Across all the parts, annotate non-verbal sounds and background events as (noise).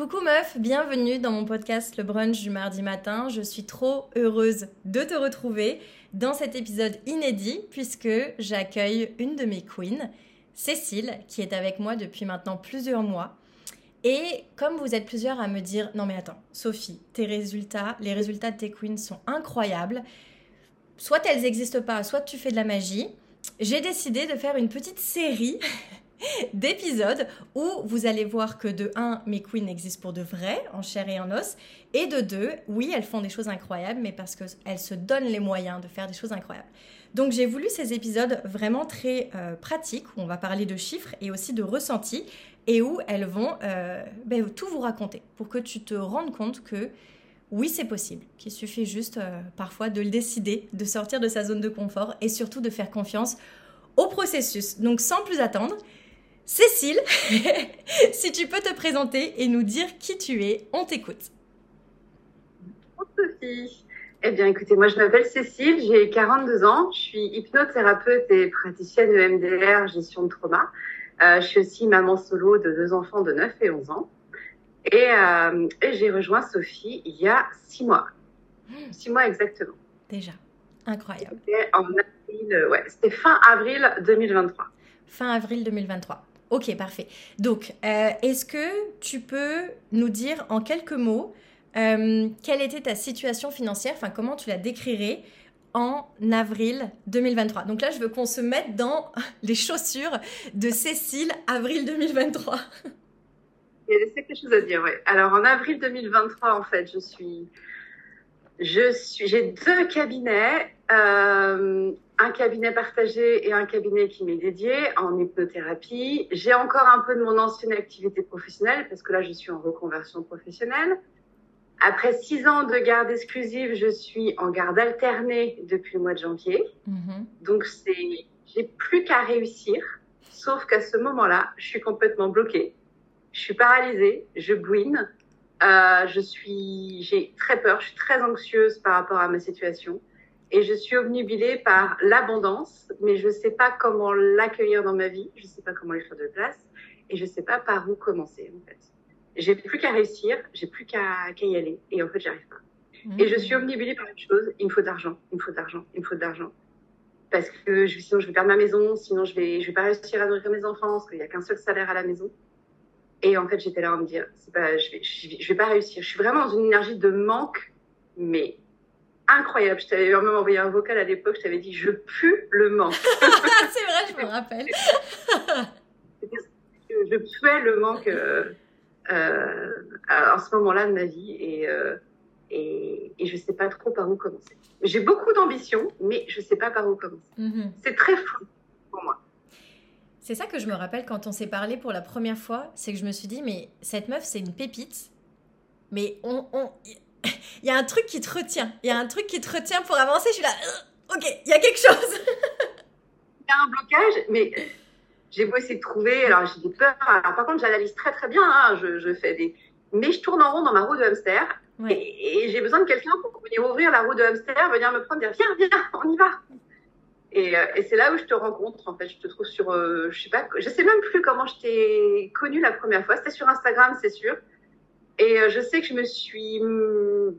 Coucou meuf, bienvenue dans mon podcast Le Brunch du mardi matin. Je suis trop heureuse de te retrouver dans cet épisode inédit puisque j'accueille une de mes queens, Cécile, qui est avec moi depuis maintenant plusieurs mois. Et comme vous êtes plusieurs à me dire, non mais attends, Sophie, tes résultats, les résultats de tes queens sont incroyables. Soit elles n'existent pas, soit tu fais de la magie. J'ai décidé de faire une petite série (laughs) d'épisodes où vous allez voir que de 1, mes queens existent pour de vrai, en chair et en os, et de 2, oui, elles font des choses incroyables, mais parce qu'elles se donnent les moyens de faire des choses incroyables. Donc j'ai voulu ces épisodes vraiment très euh, pratiques, où on va parler de chiffres et aussi de ressentis, et où elles vont euh, ben, tout vous raconter, pour que tu te rendes compte que oui, c'est possible, qu'il suffit juste euh, parfois de le décider, de sortir de sa zone de confort, et surtout de faire confiance au processus. Donc sans plus attendre, Cécile, (laughs) si tu peux te présenter et nous dire qui tu es, on t'écoute. Sophie. Eh bien, écoutez, moi, je m'appelle Cécile, j'ai 42 ans, je suis hypnothérapeute et praticienne EMDR, gestion de trauma. Euh, je suis aussi maman solo de deux enfants de 9 et 11 ans. Euh, et, j'ai rejoint Sophie il y a six mois. Six mois exactement. Déjà, incroyable. C'était en avril, ouais, c'était fin avril 2023. Fin avril 2023. Ok, parfait. Donc, euh, est-ce que tu peux nous dire en quelques mots euh, quelle était ta situation financière, enfin comment tu la décrirais en avril 2023 Donc là, je veux qu'on se mette dans (laughs) les chaussures de Cécile, avril 2023. (laughs) Il y a quelque chose à dire, oui. Alors en avril 2023, en fait, je suis, je suis, j'ai deux cabinets. Euh, un cabinet partagé et un cabinet qui m'est dédié en hypnothérapie. J'ai encore un peu de mon ancienne activité professionnelle parce que là, je suis en reconversion professionnelle. Après six ans de garde exclusive, je suis en garde alternée depuis le mois de janvier. Mhm. Donc, c'est, j'ai plus qu'à réussir. Sauf qu'à ce moment-là, je suis complètement bloquée. Je suis paralysée, je bouine. Euh, je suis, j'ai très peur, je suis très anxieuse par rapport à ma situation et je suis obnubilée par l'abondance, mais je ne sais pas comment l'accueillir dans ma vie, je ne sais pas comment lui faire de place, et je ne sais pas par où commencer en fait. J'ai plus qu'à réussir, j'ai plus qu'à y aller, et en fait j'arrive pas. Et je suis obnubilée par une chose, il me faut d'argent, il me faut d'argent, il me faut d'argent. Parce que sinon je vais perdre ma maison, sinon je vais, je vais pas réussir à nourrir mes enfants, parce qu'il n'y a qu'un seul salaire à la maison. Et en fait, j'étais là à me dire, je vais, je vais pas réussir. Je suis vraiment dans une énergie de manque, mais incroyable. Je t'avais même envoyé un vocal à l'époque, je t'avais dit je pue le manque. (laughs) c'est vrai, je me rappelle. je puais le manque euh, euh, en ce moment-là de ma vie et, euh, et, et, je sais pas trop par où commencer. J'ai beaucoup d'ambition, mais je sais pas par où commencer. Mhm. C'est très fou pour moi. C'est ça que je me rappelle quand on s'est parlé pour la première fois, c'est que je me suis dit, mais cette meuf, c'est une pépite. Mais on, on, (laughs) il y a un truc qui te retient. Il y a un truc qui te retient pour avancer. Je suis là, euh, ok, il y a quelque chose. Il y a un blocage, mais j'ai beau essayer de trouver. Alors, j'ai des peurs. Alors, par contre, j'analyse très, très bien. Hein. Je, je, fais des. Mais je tourne en rond dans ma roue de hamster. Et, j'ai besoin de quelqu'un pour venir ouvrir la roue de hamster, venir me prendre, dire Viens, viens, on y va. Et, euh, et c'est là où je te rencontre. En fait, je te trouve sur. Euh, je sais pas. Je sais même plus comment je t'ai connue la première fois. C'était sur Instagram, c'est sûr. Et euh, je sais que je me suis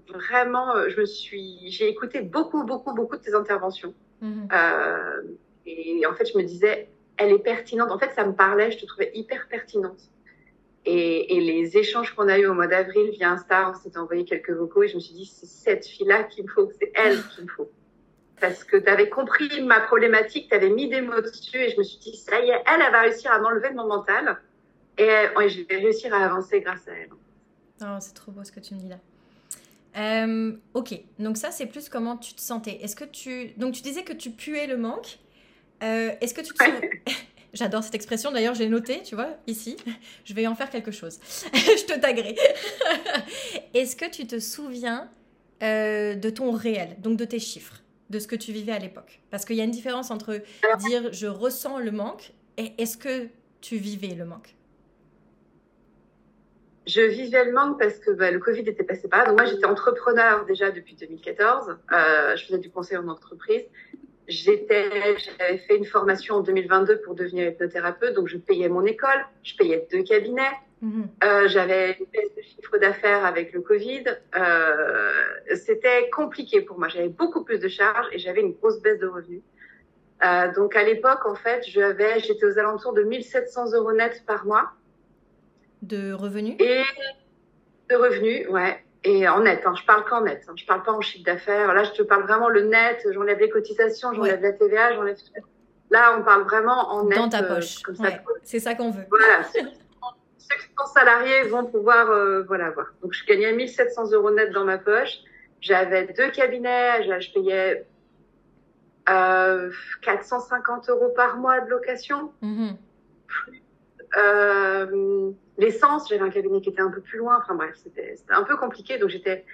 vraiment, euh, je me suis, j'ai écouté beaucoup, beaucoup, beaucoup de tes interventions. Mhm. Euh, et en fait, je me disais, elle est pertinente. En fait, ça me parlait, je te trouvais hyper pertinente. Et, et les échanges qu'on a eu au mois d'avril via Insta, on s'est envoyé quelques vocaux et je me suis dit, c'est cette fille-là qu'il me faut, c'est elle (laughs) qu'il me faut. Parce que tu avais compris ma problématique, tu avais mis des mots dessus et je me suis dit, ça y est, elle, elle va réussir à m'enlever de mon mental et, et je vais réussir à avancer grâce à elle. Oh, c'est trop beau ce que tu me dis là. Euh, ok, donc ça c'est plus comment tu te sentais. Est-ce que tu donc tu disais que tu puais le manque. Euh, est-ce que tu te (laughs) J'adore cette expression. D'ailleurs, j'ai noté, tu vois, ici. (laughs) Je vais en faire quelque chose. (laughs) Je te taguerai. Est-ce que tu te souviens euh, de ton réel, donc de tes chiffres, de ce que tu vivais à l'époque? Parce qu'il y a une différence entre dire je ressens le manque et est-ce que tu vivais le manque? Je vivais le manque parce que bah, le Covid était passé par là. Donc moi, j'étais entrepreneur déjà depuis 2014. Euh, je faisais du conseil en entreprise. j'étais, j'avais fait une formation en 2022 pour devenir hypnothérapeute, donc je payais mon école, je payais deux cabinets, mhm. euh, j'avais une baisse de chiffre d'affaires avec le Covid. Euh, c'était compliqué pour moi. J'avais beaucoup plus de charges et j'avais une grosse baisse de revenus. Euh, donc à l'époque, en fait, j'avais, j'étais aux alentours de 1700 euros net par mois. De revenus? Et de revenus, ouais. Et en net, hein, je parle qu'en net, hein, je parle pas en chiffre d'affaires. Là, je te parle vraiment le net, j'enlève les cotisations, j'enlève la TVA, j'enlève Là, on parle vraiment en net. Dans ta euh, poche. C'est ça qu'on veut. Voilà. (laughs) ceux, qui sont salariés vont pouvoir euh, voilà, voir. Donc, je gagnais 1700 euros net dans ma poche. J'avais deux cabinets, je, payais euh, 450 euros par mois de location. Mm-hmm. Euh, l'essence, j'avais un cabinet qui était un peu plus loin. Enfin bref, c'était un peu compliqué. Donc j'étais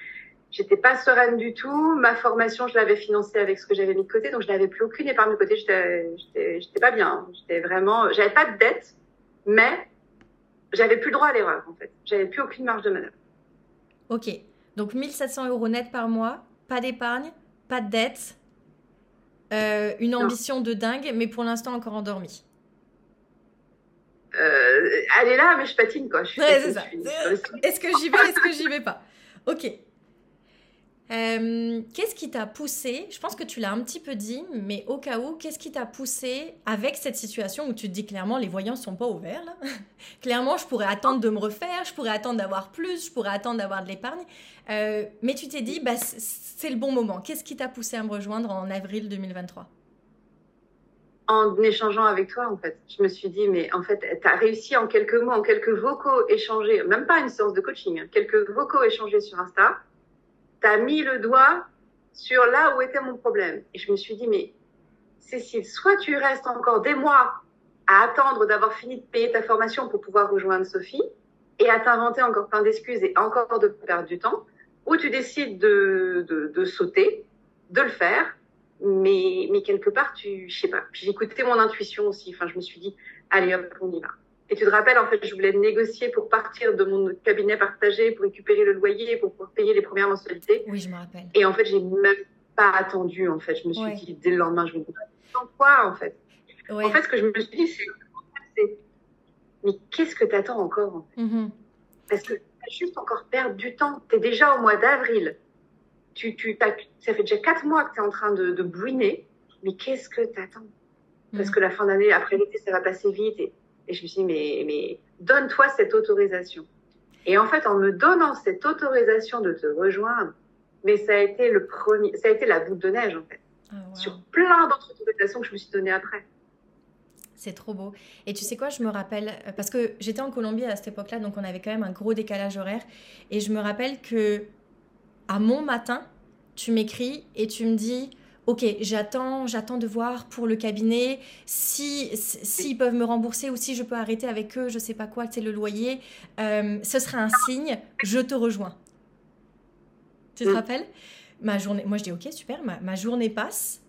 j'étais pas sereine du tout. Ma formation, je l'avais financée avec ce que j'avais mis de côté, donc je n'avais plus aucune épargne de côté. J'étais pas bien. J'étais vraiment, j'avais pas de dette, mais j'avais plus le droit à l'erreur en fait. J'avais plus aucune marge de manœuvre. Ok, donc 1700 euros net par mois, pas d'épargne, pas de dette, euh, une ambition de dingue, mais pour l'instant encore endormie elle est là, mais je patine, quoi. Est-ce que j'y vais, est-ce que j'y vais pas? Ok. Euh, qu'est-ce qui t'a poussé? Je pense que tu l'as un petit peu dit, mais au cas où, qu'est-ce qui t'a poussé avec cette situation où tu te dis clairement les voyants sont pas ouverts là? (laughs) Clairement, je pourrais attendre de me refaire, je pourrais attendre d'avoir plus, je pourrais attendre d'avoir de l'épargne. Euh, mais tu t'es dit, bah, c'est le bon moment. Qu'est-ce qui t'a poussé à me rejoindre en avril 2023 en échangeant avec toi, en fait. Je me suis dit, mais en fait, tu as réussi en quelques mots, en quelques vocaux échangés, même pas une séance de coaching, hein, quelques vocaux échangés sur Insta, tu as mis le doigt sur là où était mon problème. Et je me suis dit, mais Cécile, soit tu restes encore des mois à attendre d'avoir fini de payer ta formation pour pouvoir rejoindre Sophie et à t'inventer encore plein d'excuses et encore de perdre du temps, ou tu décides de, de, de sauter, de le faire mais, mais quelque part, tu, je sais pas. J'ai écouté mon intuition aussi. Enfin, je me suis dit, allez hop, on y va. Et tu te rappelles, en fait, je voulais négocier pour partir de mon cabinet partagé, pour récupérer le loyer, pour pouvoir payer les premières mensualités. Oui, je me rappelle. Et en fait, j'ai même pas attendu, en fait. Je me suis dit, dès le lendemain, je me dis, quoi, en fait? En fait, ce que je me suis dit, c'est, mais qu'est-ce que t'attends encore, en fait? Mm-hmm. Parce que as juste encore perdre du temps. T'es déjà au mois d'avril tu, tu ça fait déjà quatre mois que tu es en train de, de bouiner, mais qu'est-ce que tu attends Parce mm. que la fin d'année, après l'été, ça va passer vite. Et, et je me suis dit, mais, mais donne-toi cette autorisation. Et en fait, en me donnant cette autorisation de te rejoindre, mais ça a été le premier, ça a été la boule de neige, en fait. Ah, Sur plein d'autres autorisations que je me suis données après. C'est trop beau. Et tu sais quoi, je me rappelle, parce que j'étais en Colombie à cette époque-là, donc on avait quand même un gros décalage horaire. Et je me rappelle que à mon matin, tu m'écris et tu me dis Ok, j'attends, j'attends de voir pour le cabinet si s'ils peuvent me rembourser ou si je peux arrêter avec eux, je sais pas quoi, c'est le loyer. Euh, ce sera un signe, je te rejoins. Tu te mm. rappelles? Ma journée, moi je dis ok super, ma, journée passe.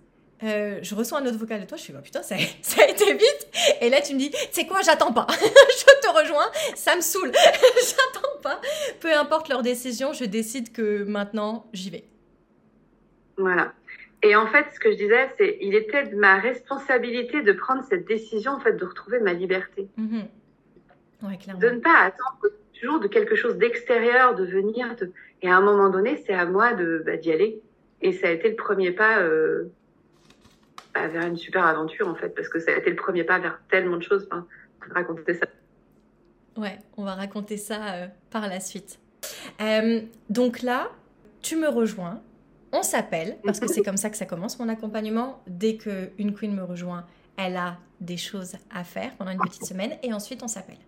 Euh, je reçois un autre vocal de toi, je suis oh, putain, ça, (laughs) ça, a été vite. Et là, tu me dis, sais quoi, j'attends pas. (laughs) je te rejoins, ça me saoule. (laughs) j'attends pas. Peu importe leur décision, je décide que maintenant, j'y vais. Voilà. Et en fait, ce que je disais, c'est il était de ma responsabilité de prendre cette décision, en fait, de retrouver ma liberté. Mhm. de ne pas attendre toujours de quelque chose d'extérieur, de venir. Et à un moment donné, c'est à moi de bah, d'y aller. Et ça a été le premier pas euh, bah, vers une super aventure, en fait, parce que ça a été le premier pas vers tellement de choses. On va raconter ça. Ouais, on va raconter ça euh, par la suite. Euh, donc là, tu me rejoins on s'appelle, parce que c'est comme ça que ça commence mon accompagnement. Dès qu'une queen me rejoint, elle a des choses à faire pendant une petite semaine et ensuite on s'appelle.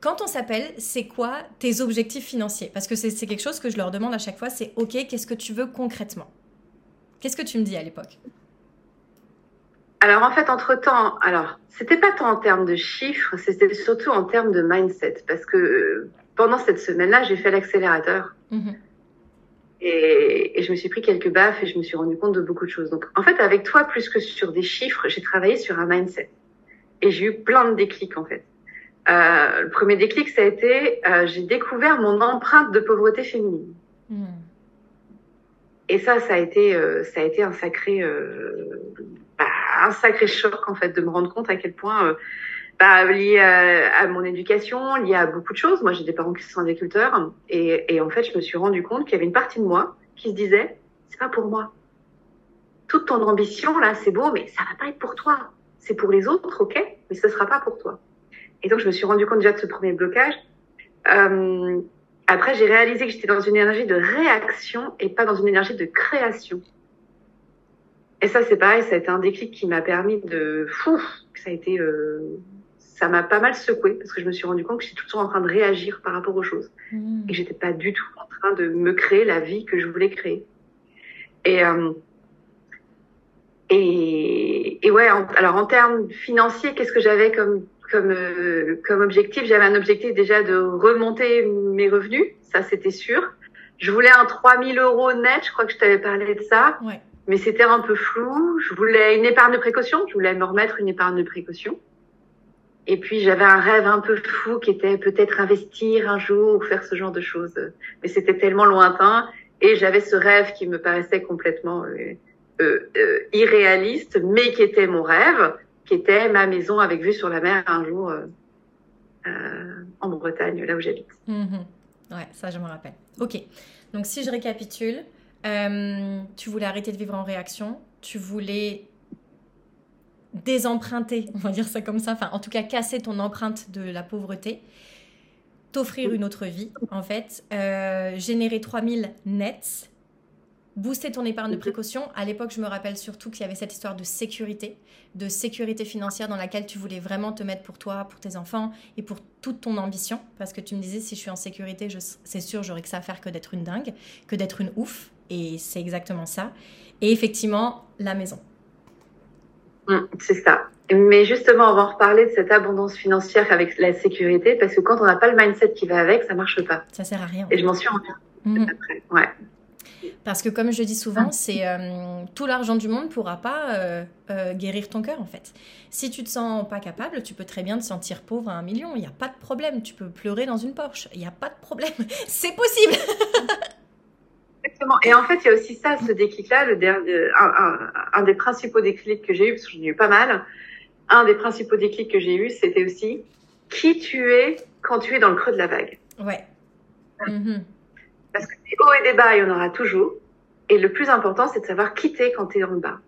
Quand on s'appelle, c'est quoi tes objectifs financiers? Parce que c'est quelque chose que je leur demande à chaque fois, c'est OK, qu'est-ce que tu veux concrètement? Qu'est-ce que tu me dis à l'époque? Alors en fait, entre temps, alors c'était pas tant en termes de chiffres, c'était surtout en termes de mindset, parce que euh, pendant cette semaine-là, j'ai fait l'accélérateur. Mhm. Et, et, je me suis pris quelques baffes et je me suis rendu compte de beaucoup de choses. Donc, en fait, avec toi, plus que sur des chiffres, j'ai travaillé sur un mindset. Et j'ai eu plein de déclics, en fait. Euh, le premier déclic, ça a été, euh, j'ai découvert mon empreinte de pauvreté féminine. Hmm. Et ça, ça a été, euh, ça a été un sacré, un sacré choc en fait de me rendre compte à quel point, euh, bah, lié à, mon éducation, lié à beaucoup de choses. Moi, j'ai des parents qui sont agriculteurs et, en fait, je me suis rendu compte qu'il y avait une partie de moi qui se disait, c'est pas pour moi. Toute ton ambition là, c'est beau, mais ça va pas être pour toi. C'est pour les autres, ok, mais ce sera pas pour toi. Et donc, je me suis rendu compte déjà de ce premier blocage. Euh, après, j'ai réalisé que j'étais dans une énergie de réaction et pas dans une énergie de création. Et ça, c'est pareil, ça a été un déclic qui m'a permis de... Fou, ça a été... Euh, ça m'a pas mal secoué parce que je me suis rendu compte que j'étais tout le temps en train de réagir par rapport aux choses. Mmh. Et que j'étais pas du tout en train de me créer la vie que je voulais créer. Et... Euh, et, et ouais, alors en termes financiers, qu'est-ce que j'avais comme comme, euh, comme objectif? J'avais un objectif déjà de remonter mes revenus, ça c'était sûr. Je voulais un 3000 euros net, je crois que je t'avais parlé de ça. Ouais. Mais c'était un peu flou. Je voulais une épargne de précaution, je voulais me remettre une épargne de précaution. Et puis j'avais un rêve un peu fou qui était peut-être investir un jour ou faire ce genre de choses. Mais c'était tellement lointain. Et j'avais ce rêve qui me paraissait complètement euh, euh, euh irréaliste, mais qui était mon rêve qui était ma maison avec vue sur la mer un jour en Bretagne, là où j'habite. Mhm. Ouais, ça je me rappelle. Ok, donc si je récapitule, euh, tu voulais arrêter de vivre en réaction, tu voulais désemprunter, on va dire ça comme ça, enfin en tout cas casser ton empreinte de la pauvreté, t'offrir une autre vie en fait, générer 3000 nets booster ton épargne de précaution. À l'époque, je me rappelle surtout qu'il y avait cette histoire de sécurité, de sécurité financière dans laquelle tu voulais vraiment te mettre pour toi, pour tes enfants et pour toute ton ambition. Parce que tu me disais, si je suis en sécurité, c'est sûr, j'aurais que ça à faire que d'être une dingue, que d'être une ouf. Et c'est exactement ça. Et effectivement, la maison. Mmh, c'est ça. Mais justement, on va en reparler de cette abondance financière avec la sécurité, parce que quand on n'a pas le mindset qui va avec, ça marche pas. Ça sert à rien. Et je m'en suis rendu mmh. après. Ouais. Parce que comme je dis souvent, c'est euh, tout l'argent du monde ne pourra pas euh, euh, guérir ton cœur en fait. Si tu te sens pas capable, tu peux très bien te sentir pauvre à un million. Il n'y a pas de problème. Tu peux pleurer dans une Porsche. Il n'y a pas de problème. (laughs) c'est possible. (laughs) Exactement. Et en fait, il y a aussi ça, ce déclic-là, le un, un, des principaux déclics que j'ai eu, parce que j'en ai eu pas mal. Un des principaux déclics que j'ai eu, c'était aussi qui tu es quand tu es dans le creux de la vague. Ouais. Mm-hmm. Parce que des hauts et des bas, il y en aura toujours. Et le plus important, c'est de savoir quitter quand tu es dans le bas.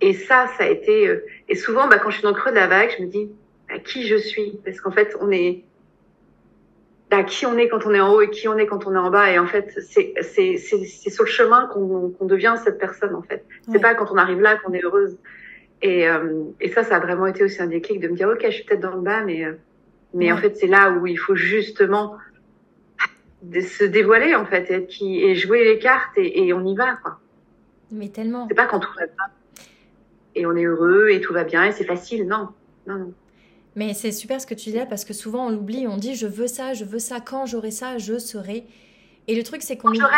Et ça, ça a été... Euh, et souvent, bah, quand je suis dans le creux de la vague, je me dis, bah, qui je suis? Parce qu'en fait, on est... Bah, qui on est quand on est en haut et qui on est quand on est en bas. Et en fait, c'est sur le chemin qu'on qu'on devient cette personne. En fait, c'est pas quand on arrive là qu'on est heureuse. Et euh, et ça, ça a vraiment été aussi un déclic de me dire, ok, je suis peut-être dans le bas, mais euh, mais en fait, c'est là où il faut justement de se dévoiler en fait et, qui, et jouer les cartes et, on y va quoi. Mais tellement. C'est pas quand tout va bien et on est heureux et tout va bien et c'est facile, non, non, non. Mais c'est super ce que tu dis là parce que souvent on l'oublie, on dit je veux ça, je veux ça, quand j'aurai ça, je serai. Et le truc c'est qu'on. Quand j'aurai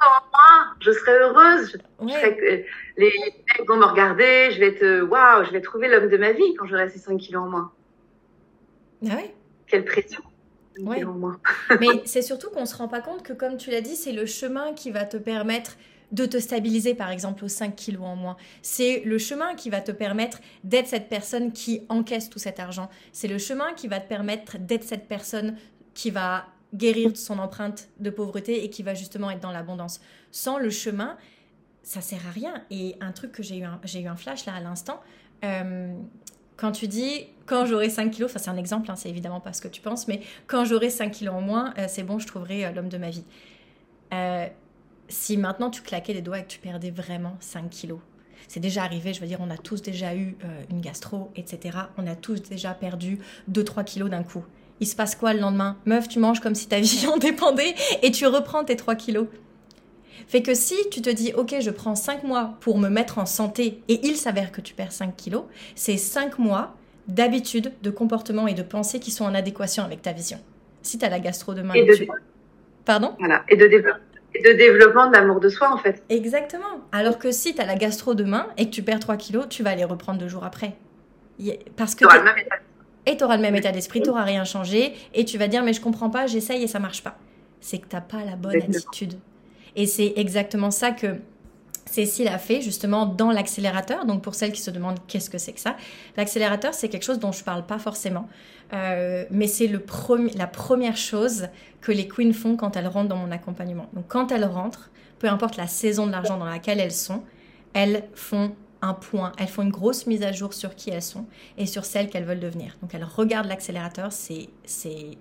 en moins, je serai heureuse. les, les mecs vont me regarder, je vais être waouh, je vais trouver l'homme de ma vie quand j'aurai ces 5 kilos en moins. Ah ouais? Quelle pression. Ouais. Mais (laughs) c'est surtout qu'on ne se rend pas compte que, comme tu l'as dit, c'est le chemin qui va te permettre de te stabiliser, par exemple, aux 5 kilos en moins. C'est le chemin qui va te permettre d'être cette personne qui encaisse tout cet argent. C'est le chemin qui va te permettre d'être cette personne qui va guérir son empreinte de pauvreté et qui va justement être dans l'abondance. Sans le chemin, ça sert à rien. Et un truc que j'ai eu, j'ai eu un flash là à l'instant, euh, quand tu dis quand j'aurai 5 kilos, enfin c'est un exemple, hein, c'est évidemment pas ce que tu penses, mais quand j'aurai 5 kilos en moins, euh, c'est bon, je trouverai euh, l'homme de ma vie. Euh, si maintenant tu claquais les doigts et que tu perdais vraiment 5 kilos, c'est déjà arrivé, je veux dire, on a tous déjà eu une gastro, etc. On a tous déjà perdu 2-3 kilos d'un coup. Il se passe quoi le lendemain? Meuf, tu manges comme si ta vie (laughs) en dépendait et tu reprends tes 3 kilos. Fait que si tu te dis, ok, je prends 5 mois pour me mettre en santé et il s'avère que tu perds 5 kilos, c'est 5 mois d'habitudes, de comportements et de pensées qui sont en adéquation avec ta vision. Si tu as la gastro demain, et de... Pardon? Voilà, et de, de développement de l'amour de soi en fait. Exactement. Alors que si tu as la gastro demain et que tu perds 3 kilos, tu vas les reprendre deux jours après. Parce que. le même état et tu auras le même état d'esprit, tu n'auras rien changé, et tu vas dire mais je comprends pas, j'essaye et ça marche pas. C'est que tu n'as pas la bonne attitude. Et c'est exactement ça que Cécile a fait justement dans l'accélérateur. Donc pour celles qui se demandent qu'est-ce que c'est que ça, l'accélérateur c'est quelque chose dont je parle pas forcément, euh, mais c'est le la première chose que les queens font quand elles rentrent dans mon accompagnement. Donc quand elles rentrent, peu importe la saison de l'argent dans laquelle elles sont, elles font un point, elles font une grosse mise à jour sur qui elles sont et sur celles qu'elles veulent devenir. Donc elles regardent l'accélérateur, c'est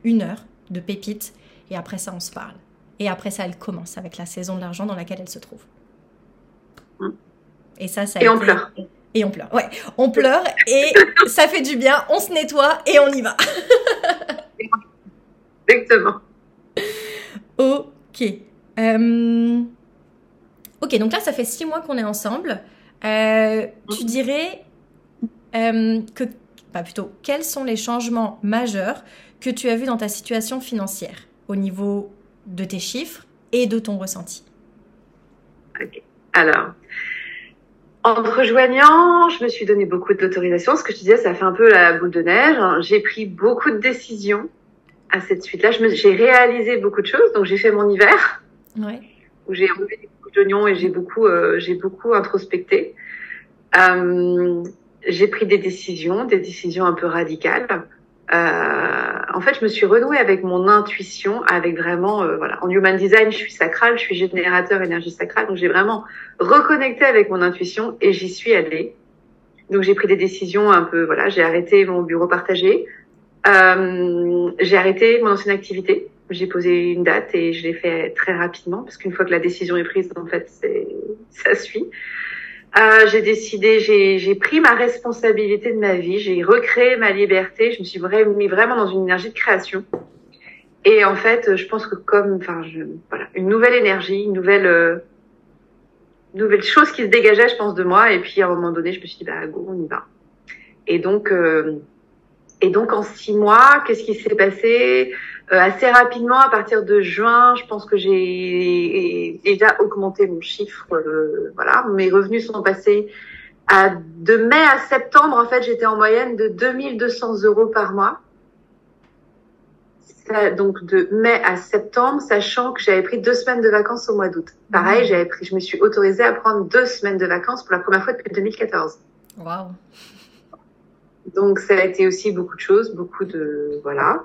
une heure de pépites et après ça on se parle. Et après ça, elles commencent avec la saison de l'argent dans laquelle elles se trouvent. Et ça, ça Et on pleure. Et on pleure. Ouais, on pleure et (laughs) ça fait du bien. On se nettoie et on y va. (laughs) Exactement. Ok. Euh, ok, donc là, ça fait six mois qu'on est ensemble. Euh, tu dirais euh, que, pas plutôt, quels sont les changements majeurs que tu as vus dans ta situation financière au niveau de tes chiffres et de ton ressenti? Ok. Alors, en te rejoignant, je me suis donné beaucoup d'autorisation. Ce que je disais, ça fait un peu la boule de neige. J'ai pris beaucoup de décisions à cette suite-là. J'ai réalisé beaucoup de choses. Donc, j'ai fait mon hiver, où j'ai enlevé des coups d'oignons et j'ai beaucoup, euh, j'ai beaucoup introspecté. Euh, j'ai pris des décisions, des décisions un peu radicales. Euh, en fait, je me suis renouée avec mon intuition, avec vraiment, euh, voilà, en human design, je suis sacrale, je suis générateur énergie sacrale, donc j'ai vraiment reconnecté avec mon intuition et j'y suis allée. Donc j'ai pris des décisions un peu, voilà, j'ai arrêté mon bureau partagé, euh, j'ai arrêté mon ancienne activité, j'ai posé une date et je l'ai fait très rapidement parce qu'une fois que la décision est prise, en fait, c'est ça suit. Euh, j'ai décidé, j'ai pris ma responsabilité de ma vie, j'ai recréé ma liberté, je me suis vraiment mis vraiment dans une énergie de création. Et en fait, je pense que comme, enfin, je, voilà, une nouvelle énergie, une nouvelle, euh, nouvelle chose qui se dégageait, je pense, de moi. Et puis à un moment donné, je me suis dit, bah go, on y va. Et donc, euh, et donc en six mois, qu'est-ce qui s'est passé? Assez rapidement, à partir de juin, je pense que j'ai déjà augmenté mon chiffre. Euh, voilà, mes revenus sont passés à de mai à septembre. En fait, j'étais en moyenne de 2200 euros par mois. donc de mai à septembre, sachant que j'avais pris deux semaines de vacances au mois d'août. Pareil, mmh. j'avais pris, je me suis autorisée à prendre deux semaines de vacances pour la première fois depuis 2014. Waouh donc ça a été aussi beaucoup de choses, beaucoup de voilà.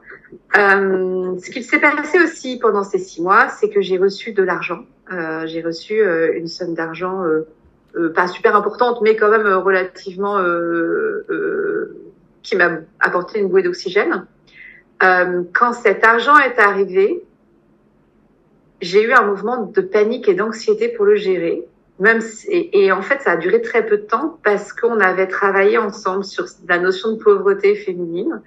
Euh, ce qui s'est passé aussi pendant ces six mois, c'est que j'ai reçu de l'argent. Euh, j'ai reçu euh, une somme d'argent euh, euh, pas super importante, mais quand même relativement qui m'a apporté une bouée d'oxygène. quand cet argent est arrivé, j'ai eu un mouvement de panique et d'anxiété pour le gérer même et, en fait ça a duré très peu de temps parce qu'on avait travaillé ensemble sur la notion de pauvreté féminine.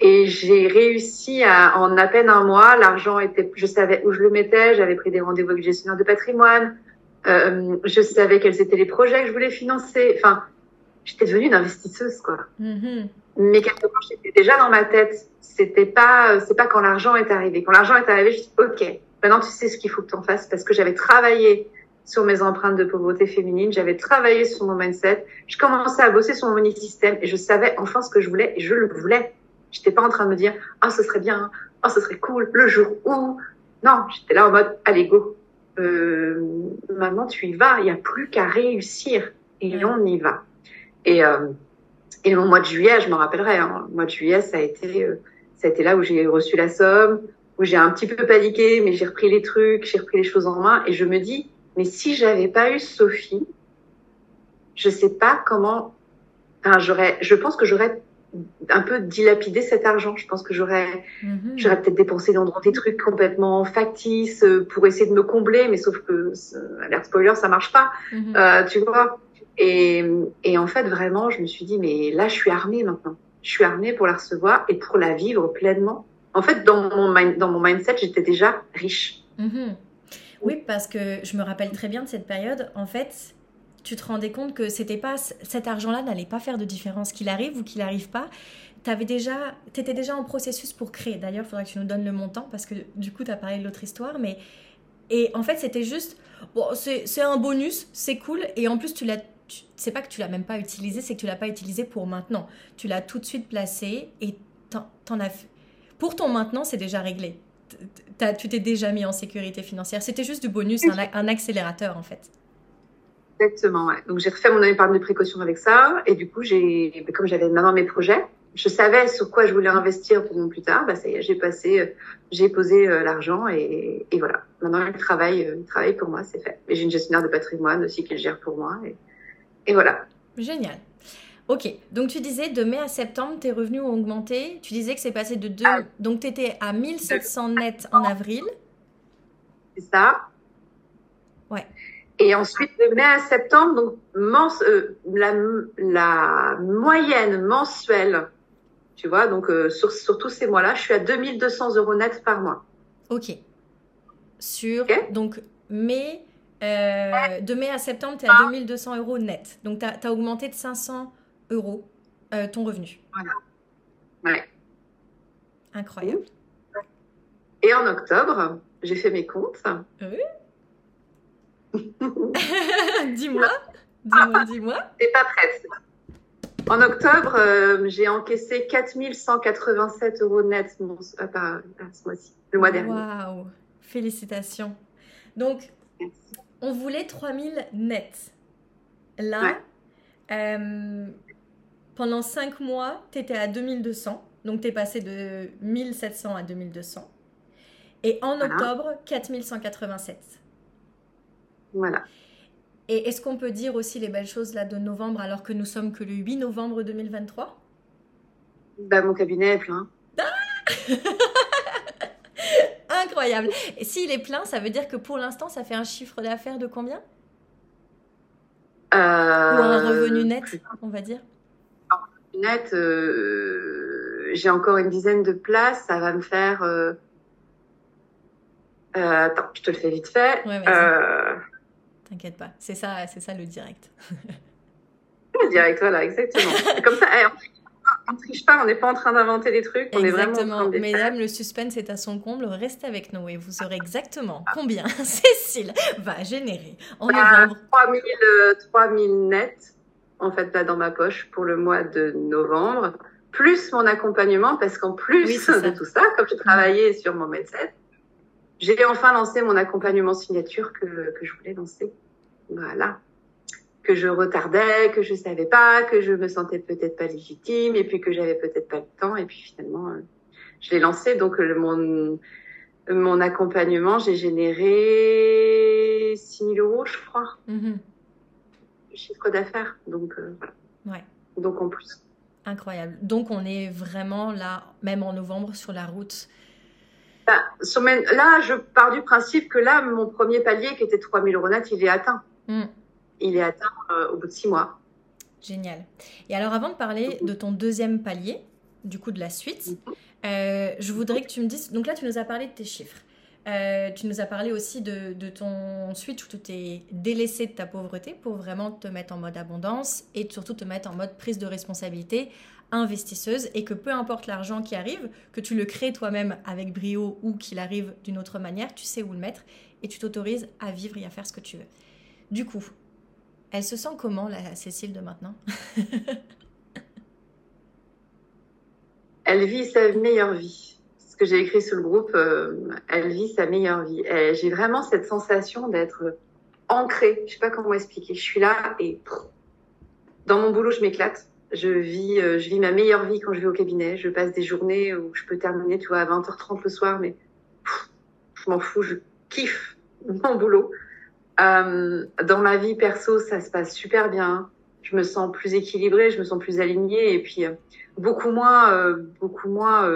Et j'ai réussi à en à peine un mois l'argent était je savais où je le mettais j'avais pris des rendez-vous avec le gestionnaire de patrimoine. Euh, je savais quels étaient les projets que je voulais financer. Enfin j'étais devenue une investisseuse quoi. Mm-hmm. mais quelque part j'étais déjà dans ma tête. C'était pas c'est pas quand l'argent est arrivé. Quand l'argent est arrivé je dis ok maintenant tu sais ce qu'il faut que tu en fasses parce que j'avais travaillé sur mes empreintes de pauvreté féminine, j'avais travaillé sur mon mindset, je commençais à bosser sur mon mini-système et je savais enfin ce que je voulais et je le voulais. J'étais pas en train de me dire ah ce serait bien, ah ce serait cool le jour où. Non, j'étais là en mode allez go. Euh, maintenant tu y vas, il y a plus qu'à réussir et on y va. Et euh, et mon mois de juillet, je me rappellerai, hein, le mois de juillet ça a été euh, ça a été là où j'ai reçu la somme, où j'ai un petit peu paniqué, mais j'ai repris les trucs, j'ai repris les choses en main et je me dis mais si j'avais pas eu Sophie, je sais pas comment. Enfin, j'aurais. Je pense que j'aurais un peu dilapidé cet argent. Je pense que j'aurais, mhm. j'aurais peut-être dépensé dans des trucs complètement factices euh, pour essayer de me combler, mais sauf que, alerte spoiler, ça marche pas. Mhm. euh, tu vois. Et, et en fait, vraiment, je me suis dit, mais là, je suis armée maintenant. Je suis armée pour la recevoir et pour la vivre pleinement. En fait, dans mon, dans mon mindset, j'étais déjà riche. Mhm. Oui, parce que je me rappelle très bien de cette période. En fait, tu te rendais compte que c'était pas cet argent-là n'allait pas faire de différence qu'il arrive ou qu'il arrive pas. Tu déjà, étais déjà en processus pour créer. D'ailleurs, il faudrait que tu nous donnes le montant parce que du coup, tu as parlé de l'autre histoire. Mais et en fait, c'était juste c'est un bonus, c'est cool. Et en plus, tu l'as c'est pas que tu l'as même pas utilisé, c'est que tu l'as pas utilisé pour maintenant. Tu l'as tout de suite placé et t'en as. Pour ton maintenant, c'est déjà réglé tu t'es déjà mis en sécurité financière. C'était juste du bonus, un, accélérateur en fait. Exactement, ouais. Donc j'ai refait mon épargne de précaution avec ça. Et du coup, j'ai, comme j'avais maintenant mes projets, je savais sur quoi je voulais investir pour mon plus tard. Bah, ça y est, j'ai passé, j'ai posé euh, l'argent et, et, voilà. Maintenant, il travaille, euh, il travaille pour moi, c'est fait. Et j'ai une gestionnaire de patrimoine aussi qui le gère pour moi. Et, et voilà. Génial. Ok, donc tu disais de mai à septembre, tes revenus ont augmenté. Tu disais que c'est passé de 2. Ah. Donc tu étais à 1700 net en avril. C'est ça. Ouais. Et ensuite, de mai à septembre, donc euh, la, la, moyenne mensuelle, tu vois, donc euh, sur, sur, tous ces mois-là, je suis à 2200 euros net par mois. Ok. Sur, donc, mai, euh, de mai à septembre, tu es à 2200 ah. euros net. Donc, tu as, as, augmenté de 500 euros ton revenu. Voilà. Ouais. Incroyable. Et en octobre, j'ai fait mes comptes. Oui. (laughs) (laughs) dis-moi, dis-moi, dis-moi. T'es pas prête. En octobre, euh, j'ai encaissé 4187 euros net euh, ce mois-ci, le mois dernier. Waouh, félicitations. Donc, on voulait 3000 net. Là, euh, pendant 5 mois, tu étais à 2200. Donc, tu es passé de 1700 à 2200. Et en octobre, 4187. Voilà. Et est-ce qu'on peut dire aussi les belles choses là de novembre alors que nous sommes que le 8 novembre 2023 bah, Mon cabinet est plein. (laughs) Incroyable. Et s'il est plein, ça veut dire que pour l'instant, ça fait un chiffre d'affaires de combien? Euh, Ou un revenu net, on va dire? Net, euh, j'ai encore une dizaine de places, ça va me faire... Euh, attends, je te le fais vite fait. Ouais, T'inquiète pas, c'est ça, c'est ça le direct. (laughs) le direct, voilà, exactement. (laughs) comme ça, eh, on, ne triche pas, on n'est pas en train d'inventer des trucs, on exactement. est vraiment. Exactement, mesdames, le suspense est à son comble. Restez avec nous et vous saurez exactement combien (laughs) Cécile va générer en novembre. 3000, 3000 euh, nets, en fait, là dans ma poche pour le mois de novembre, plus mon accompagnement, parce qu'en plus de tout ça, comme je travaillais sur mon médecin, j'ai enfin lancé mon accompagnement signature que, que je voulais lancer. Voilà. Que je retardais, que je savais pas, que je me sentais peut-être pas légitime, et puis que j'avais peut-être pas le temps, et puis finalement, euh, je l'ai lancé. Donc, le, mon, mon accompagnement, j'ai généré 6 000 euros, je crois. Mm Chiffre d'affaires. Donc, euh, voilà. Ouais. Donc, en plus. Incroyable. Donc, on est vraiment là, même en novembre, sur la route bah, là, je pars du principe que là, mon premier palier, qui était 3000 euros net, il est atteint. Hmm. Il est atteint euh, au bout de six mois. Génial. Et alors, avant de parler de ton deuxième palier, du coup de la suite, mhm. euh, je voudrais que tu me dises. Donc là, tu nous as parlé de tes chiffres. Euh, tu nous as parlé aussi de, de ton switch où tu t'es délaissé de ta pauvreté pour vraiment te mettre en mode abondance et surtout te mettre en mode prise de responsabilité investisseuse et que peu importe l'argent qui arrive, que tu le crées toi-même avec brio ou qu'il arrive d'une autre manière, tu sais où le mettre et tu t'autorises à vivre et à faire ce que tu veux. Du coup, elle se sent comment, la Cécile de maintenant? (laughs) Elle vit sa meilleure vie. Que j'ai écrit sur le groupe, euh, elle vit sa meilleure vie. J'ai vraiment cette sensation d'être ancrée. Je sais pas comment expliquer. Je suis là et dans mon boulot, je m'éclate je vis, euh, je vis ma meilleure vie quand je vais au cabinet. Je passe des journées où je peux terminer, tu vois, à 20h30 le soir, mais je m'en fous, je kiffe mon boulot. Euh, dans ma vie perso, ça se passe super bien. Je me sens plus équilibrée, je me sens plus alignée et puis beaucoup moins, beaucoup moins,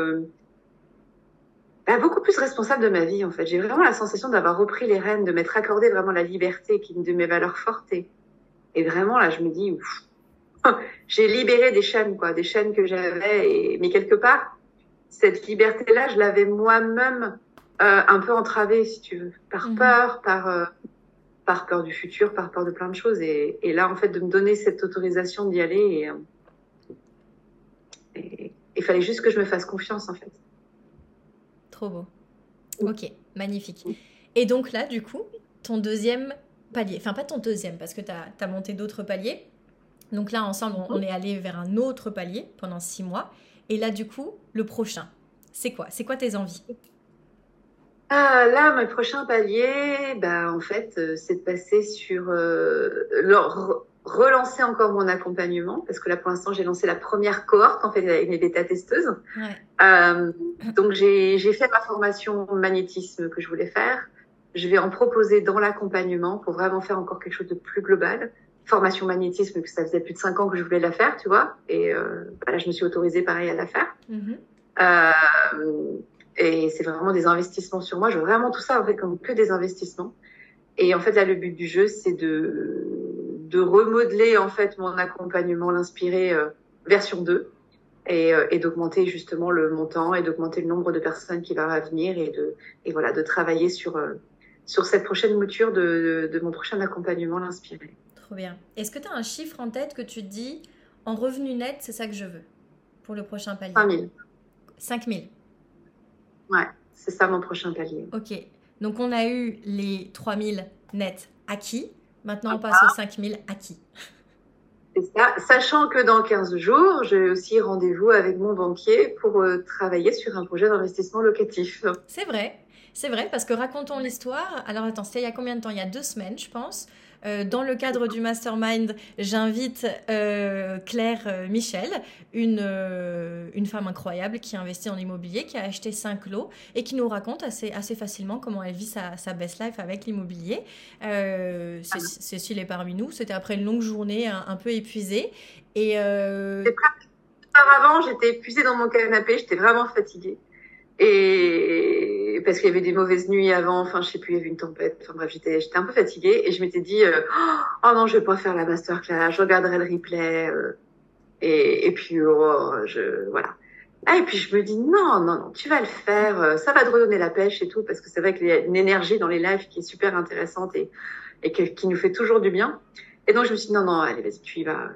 bah, beaucoup plus responsable de ma vie en fait. J'ai vraiment la sensation d'avoir repris les rênes, de m'être accordé vraiment la liberté qui est une de mes valeurs fortes et, vraiment là, je me dis, ouf, (laughs) j'ai libéré des chaînes, quoi, des chaînes que j'avais. Et... Mais quelque part, cette liberté-là, je l'avais moi-même euh, un peu entravée, si tu veux, par mhm. peur, par euh, par peur du futur, par peur de plein de choses. Et, et là, en fait, de me donner cette autorisation d'y aller, et il fallait juste que je me fasse confiance, en fait. Trop beau. Ok, magnifique. Et donc là, du coup, ton deuxième palier, enfin pas ton deuxième, parce que tu as, as monté d'autres paliers, donc là, ensemble, on, est allé vers un autre palier pendant six mois. Et là, du coup, le prochain, c'est quoi? C'est quoi tes envies? Ah, là, mon prochain palier, bah, en fait, euh, c'est de passer sur euh, leur, relancer encore mon accompagnement, parce que là, pour l'instant, j'ai lancé la première cohorte, en fait, avec mes bêta-testeuses. Ouais. Euh, donc, j'ai fait ma formation magnétisme que je voulais faire. Je vais en proposer dans l'accompagnement pour vraiment faire encore quelque chose de plus global. Formation magnétisme, que ça faisait plus de cinq ans que je voulais la faire, tu vois. Et euh, bah, là, je me suis autorisée, pareil, à la faire. Mm-hmm. euh, et c'est vraiment des investissements sur moi. Je veux vraiment tout ça en fait comme que des investissements. Et en fait là, le but du jeu, c'est de de remodeler en fait mon accompagnement, l'inspirer euh, version 2 et, euh, et d'augmenter justement le montant et d'augmenter le nombre de personnes qui va venir et de et voilà de travailler sur euh, sur cette prochaine mouture de, de, mon prochain accompagnement, l'inspirer. Trop bien. Est-ce que tu as un chiffre en tête que tu te dis en revenu net, c'est ça que je veux pour le prochain palier? 5 000. 5 000. Ouais, c'est ça mon prochain palier. Ok. Donc on a eu les 3000 nets acquis. Maintenant on passe aux 5000 acquis. C'est ça. Sachant que dans 15 jours, j'ai aussi rendez-vous avec mon banquier pour euh, travailler sur un projet d'investissement locatif. C'est vrai. C'est vrai, parce que racontons l'histoire. Alors attends, c'était il y a combien de temps? Il y a deux semaines, je pense. Euh, dans le cadre du mastermind, j'invite euh, Claire euh, Michel, une, une femme incroyable qui investit en immobilier, qui a acheté 5 lots et qui nous raconte assez, assez facilement comment elle vit sa, sa best life avec l'immobilier. Cécile est parmi nous. C'était après une longue journée un, peu épuisée. Et avant, j'étais épuisée dans mon canapé, j'étais vraiment fatiguée. Et parce qu'il y avait des mauvaises nuits avant, enfin je sais plus, il y avait une tempête, enfin bref, j'étais j'étais un peu fatiguée et je m'étais dit euh, oh non, je vais pas faire la masterclass, je regarderai le replay euh, et, et puis oh, je voilà. Ah, et puis je me dis non, non, non, tu vas le faire, euh, ça va te redonner la pêche et tout, parce que c'est vrai qu'il y a une énergie dans les lives qui est super intéressante et, et qui nous fait toujours du bien. Et donc je me suis dit non, non, allez, vas-y, tu y vas.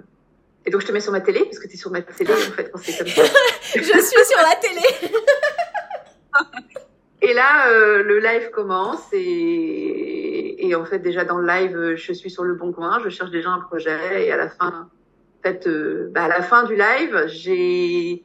Et donc je te mets sur ma télé, parce que tu es sur ma télé en fait quand c'est comme ça. (laughs) je suis sur la télé (laughs) et là, euh, le live commence et, en fait, déjà dans le live, je suis sur le bon coin, je cherche déjà un projet et à la fin, en fait, euh, bah, à la fin du live, j'ai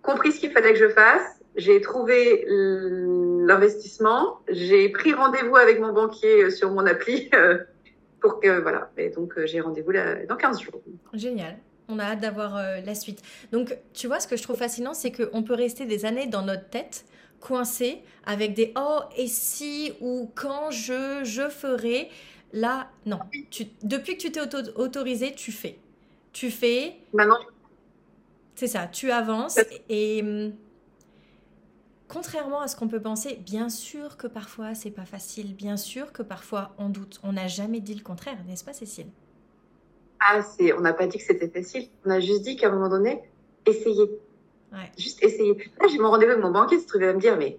compris ce qu'il fallait que je fasse, j'ai trouvé l'investissement, j'ai pris rendez-vous avec mon banquier euh, sur mon appli (laughs) pour que voilà. Et donc j'ai rendez-vous dans 15 jours. Génial. On a hâte d'avoir la suite. Donc, tu vois, ce que je trouve fascinant, c'est qu'on peut rester des années dans notre tête coincé avec des oh et si ou quand je je ferai. Là, non. Tu, depuis que tu t'es autorisé, tu fais. Tu fais. Maintenant. C'est ça, tu avances et, hum, contrairement à ce qu'on peut penser, bien sûr que parfois c'est pas facile, bien sûr que parfois on doute. On n'a jamais dit le contraire, n'est-ce pas, Cécile? Ah, c'est, on n'a pas dit que c'était facile. On a juste dit qu'à un moment donné, essayez. Juste essayer. Là, j'ai mon rendez-vous avec mon banquier, se trouvait à me dire, mais,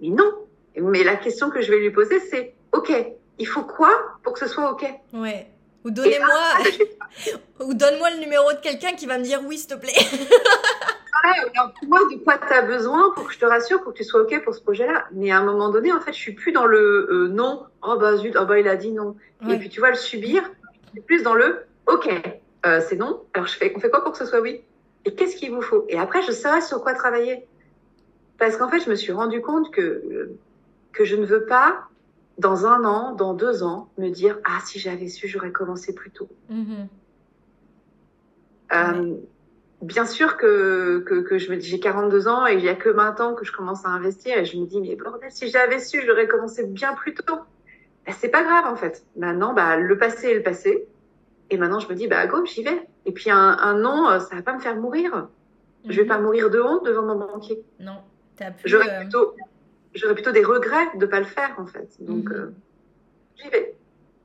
mais non. Mais la question que je vais lui poser, c'est, OK, il faut quoi pour que ce soit OK? Ouais. Ou donnez-moi, (laughs) ou donne-moi le numéro de quelqu'un qui va me dire oui, s'il te plaît. (laughs) alors, moi, de quoi tu as besoin pour que je te rassure, pour que tu sois OK pour ce projet-là. Mais à un moment donné, en fait, je suis plus dans le euh, non. Oh bah zut, oh bah il a dit non. Et puis tu vois, le subir, je suis plus dans le OK, euh, c'est non. Alors je fais, on fait quoi pour que ce soit oui? Et qu'est-ce qu'il vous faut? Et après, je saurai sur quoi travailler. Parce qu'en fait, je me suis rendu compte que, que je ne veux pas, dans un an, dans deux ans, me dire Ah, si j'avais su, j'aurais commencé plus tôt. Mm-hmm. Euh, bien sûr que, que, que je me dis j'ai 42 ans et il y a que 20 ans que je commence à investir et je me dis mais bordel si j'avais su j'aurais commencé bien plus tôt. Ben, c'est pas grave en fait. Maintenant bah le passé est le passé et maintenant je me dis bah go j'y vais. Et puis un, un non, euh, ça va pas me faire mourir. Je vais mhm. pas mourir de honte devant mon banquier. Non, J'aurais euh, plutôt, j'aurais plutôt des regrets de pas le faire en fait. Donc mhm. euh, j'y vais.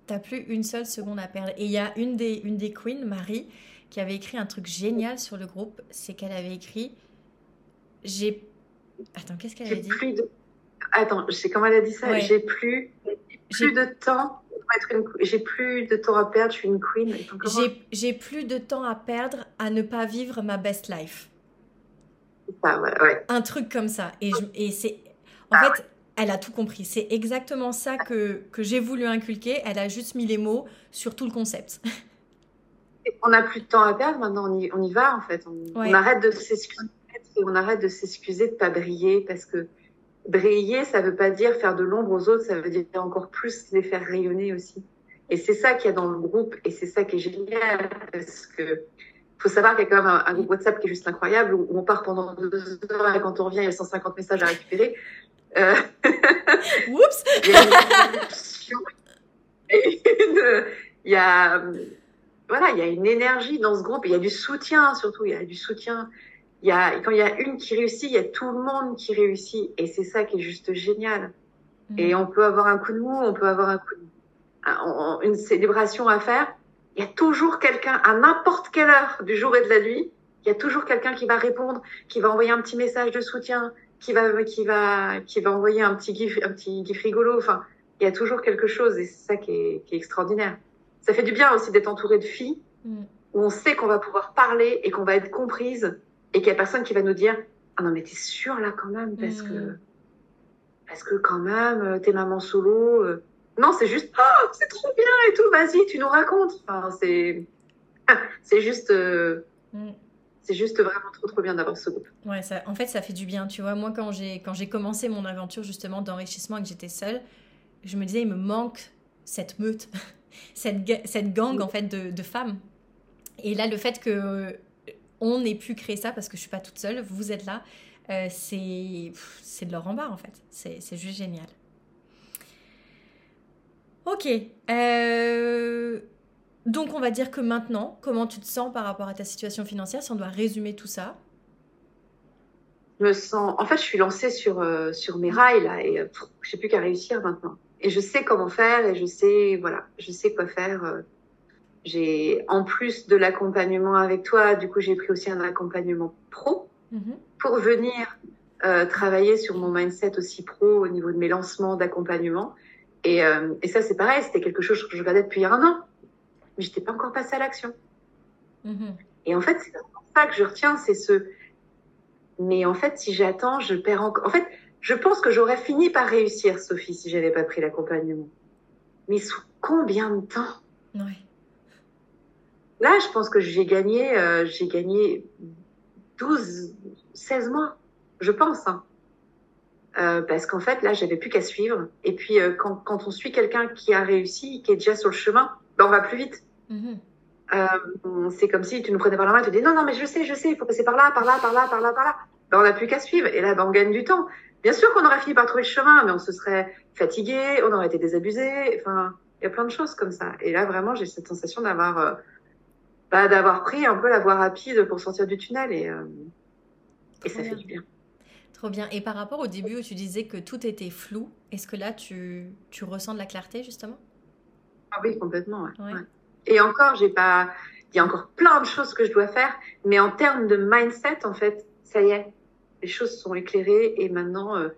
T'as plus une seule seconde à perdre. Et il y a une des, une des queens, Marie, qui avait écrit un truc génial sur le groupe. C'est qu'elle avait écrit J'ai. Attends, qu'est-ce qu'elle a dit? plus de... Attends, je sais comment elle a dit ça. J'ai plus, plus de temps j'ai plus de temps à perdre, je suis une queen. J'ai plus de temps à perdre à ne pas vivre ma best life. Un truc comme ça. Et, et c'est. En ah fait, elle a tout compris. C'est exactement ça que, que j'ai voulu inculquer. Elle a juste mis les mots sur tout le concept. On n'a plus de temps à perdre, maintenant on y, on y va en fait. On, arrête de s'excuser on arrête de s'excuser de pas briller parce que briller, ça veut pas dire faire de l'ombre aux autres, ça veut dire encore plus les faire rayonner aussi. Et c'est ça qu'il y a dans le groupe, et c'est ça qui est génial, parce que faut savoir qu'il y a quand même un, groupe WhatsApp qui est juste incroyable, où, on part pendant deux heures, et quand on revient, il y a 150 messages à récupérer. Euh... Oups (laughs) Il y a une, il y a, voilà, il y a une énergie dans ce groupe, il y a du soutien surtout, il y a du soutien. Il y a, quand il y a une qui réussit, il y a tout le monde qui réussit, et c'est ça qui est juste génial. Mm. Et on peut avoir un coup de mou, on peut avoir un coup de une célébration à faire, il y a toujours quelqu'un, à n'importe quelle heure du jour et de la nuit, il y a toujours quelqu'un qui va répondre, qui va envoyer un petit message de soutien, qui va, qui va, qui va envoyer un petit gif, un petit gif rigolo. Enfin, il y a toujours quelque chose et c'est ça qui est, qui est, extraordinaire. Ça fait du bien aussi d'être entouré de filles mm. où on sait qu'on va pouvoir parler et qu'on va être comprise et qu'il y a personne qui va nous dire ah non mais t'es sûre là quand même parce mm. que parce que quand même t'es maman solo euh, non, c'est juste, oh, c'est trop bien et tout, vas-y, tu nous racontes. Enfin, c'est, (laughs) c'est juste, euh, mm. c'est juste vraiment trop, trop bien d'avoir ce groupe. Ouais, ça, en fait, ça fait du bien. Tu vois, moi, quand j'ai, quand j'ai commencé mon aventure justement d'enrichissement et que j'étais seule, je me disais, il me manque cette meute, (laughs) cette, cette gang en fait de, de, femmes. Et là, le fait que on ait pu créer ça parce que je suis pas toute seule, vous êtes là, euh, c'est, de l'or en bas en fait. C'est, juste génial. Ok. Euh, donc on va dire que maintenant, comment tu te sens par rapport à ta situation financière, si on doit résumer tout ça? Je me sens... En fait, je suis lancée sur, euh, sur mes rails, là, et je sais plus qu'à réussir maintenant. Et je sais comment faire, et je sais, voilà, je sais quoi faire. J'ai, en plus de l'accompagnement avec toi, du coup, j'ai pris aussi un accompagnement pro mm-hmm. pour venir travailler sur mon mindset aussi pro au niveau de mes lancements d'accompagnement et, euh, et ça, c'est pareil, c'était quelque chose que je regardais depuis un an, mais j'étais pas encore passée à l'action. Mm-hmm. Et en fait, c'est ça que je retiens, c'est ce. Mais en fait, si j'attends, je perds encore. En fait, je pense que j'aurais fini par réussir, Sophie, si j'avais pas pris l'accompagnement. Mais sous combien de temps? Là, je pense que j'ai gagné, euh, j'ai gagné 12, 16 mois, je pense. Hein. Euh, parce qu'en fait, là, j'avais plus qu'à suivre. Et puis, euh, quand, quand, on suit quelqu'un qui a réussi, qui est déjà sur le chemin, ben, on va plus vite. Mm-hmm. Euh, c'est comme si tu nous prenais par la main et tu dis non, non, mais je sais, je sais, il faut passer par là, par là, par là, par là, par là. Ben, on n'a plus qu'à suivre. Et là, ben, on gagne du temps. Bien sûr qu'on aurait fini par trouver le chemin, mais on se serait fatigué, on aurait été désabusé. Enfin, il y a plein de choses comme ça. Et là, vraiment, j'ai cette sensation d'avoir, euh, bah, d'avoir pris un peu la voie rapide pour sortir du tunnel et, euh, et ça fait du bien. Trop bien. Et par rapport au début où tu disais que tout était flou, est-ce que là, tu, tu ressens de la clarté, justement? Ah oui, complètement. Ouais. Et encore, j'ai pas... Il y a encore plein de choses que je dois faire, mais en termes de mindset, en fait, ça y est, les choses sont éclairées et maintenant, euh,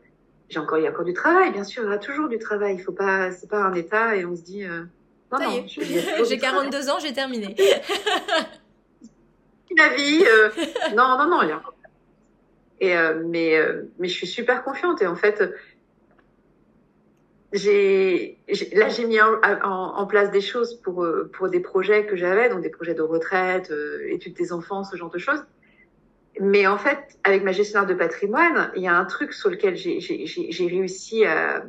j'ai encore, il y a encore du travail, bien sûr, il y aura toujours du travail. Il faut pas, c'est pas un état et on se dit, euh, non, non, (laughs) j'ai 42 ans, j'ai terminé. (laughs) La vie, euh, non, non, non, il y a encore et euh, mais euh, mais je suis super confiante et en fait j'ai là j'ai mis en, en, place des choses pour euh, pour des projets que j'avais donc des projets de retraite, études des enfants, ce genre de choses. Mais en fait, avec ma gestionnaire de patrimoine, il y a un truc sur lequel j'ai réussi à.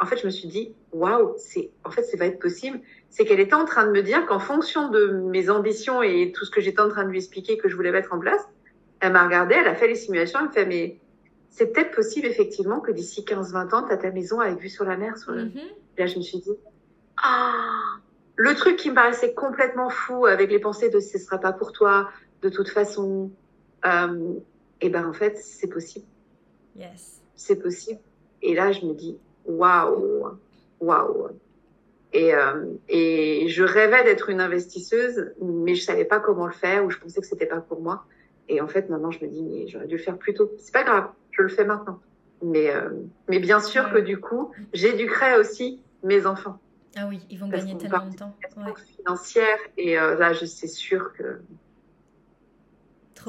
En fait, je me suis dit, waouh, c'est en fait, ça va être possible. C'est qu'elle était en train de me dire qu'en fonction de mes ambitions et tout ce que j'étais en train de lui expliquer que je voulais mettre en place, elle m'a regardé, elle a fait les simulations, elle me fait, mais c'est peut-être possible effectivement que d'ici 15-20 ans, tu as ta maison avec vue sur la mer. Sur mm-hmm. Là, je me suis dit, ah, le truc qui me paraissait complètement fou avec les pensées de ce sera pas pour toi, de toute façon, euh, et eh ben en fait, c'est possible. Yes. C'est possible. Et là, je me dis, waouh, waouh. Et, euh, et je rêvais d'être une investisseuse, mais je savais pas comment le faire ou je pensais que c'était pas pour moi. Et en fait, maintenant, je me dis, mais j'aurais dû le faire plus tôt. C'est pas grave, je le fais maintenant. Mais, euh, mais bien sûr que du coup, j'éduquerai aussi mes enfants. Ah oui, ils vont gagner tellement de temps. Ouais. financière et euh, là, je c'est sûr que.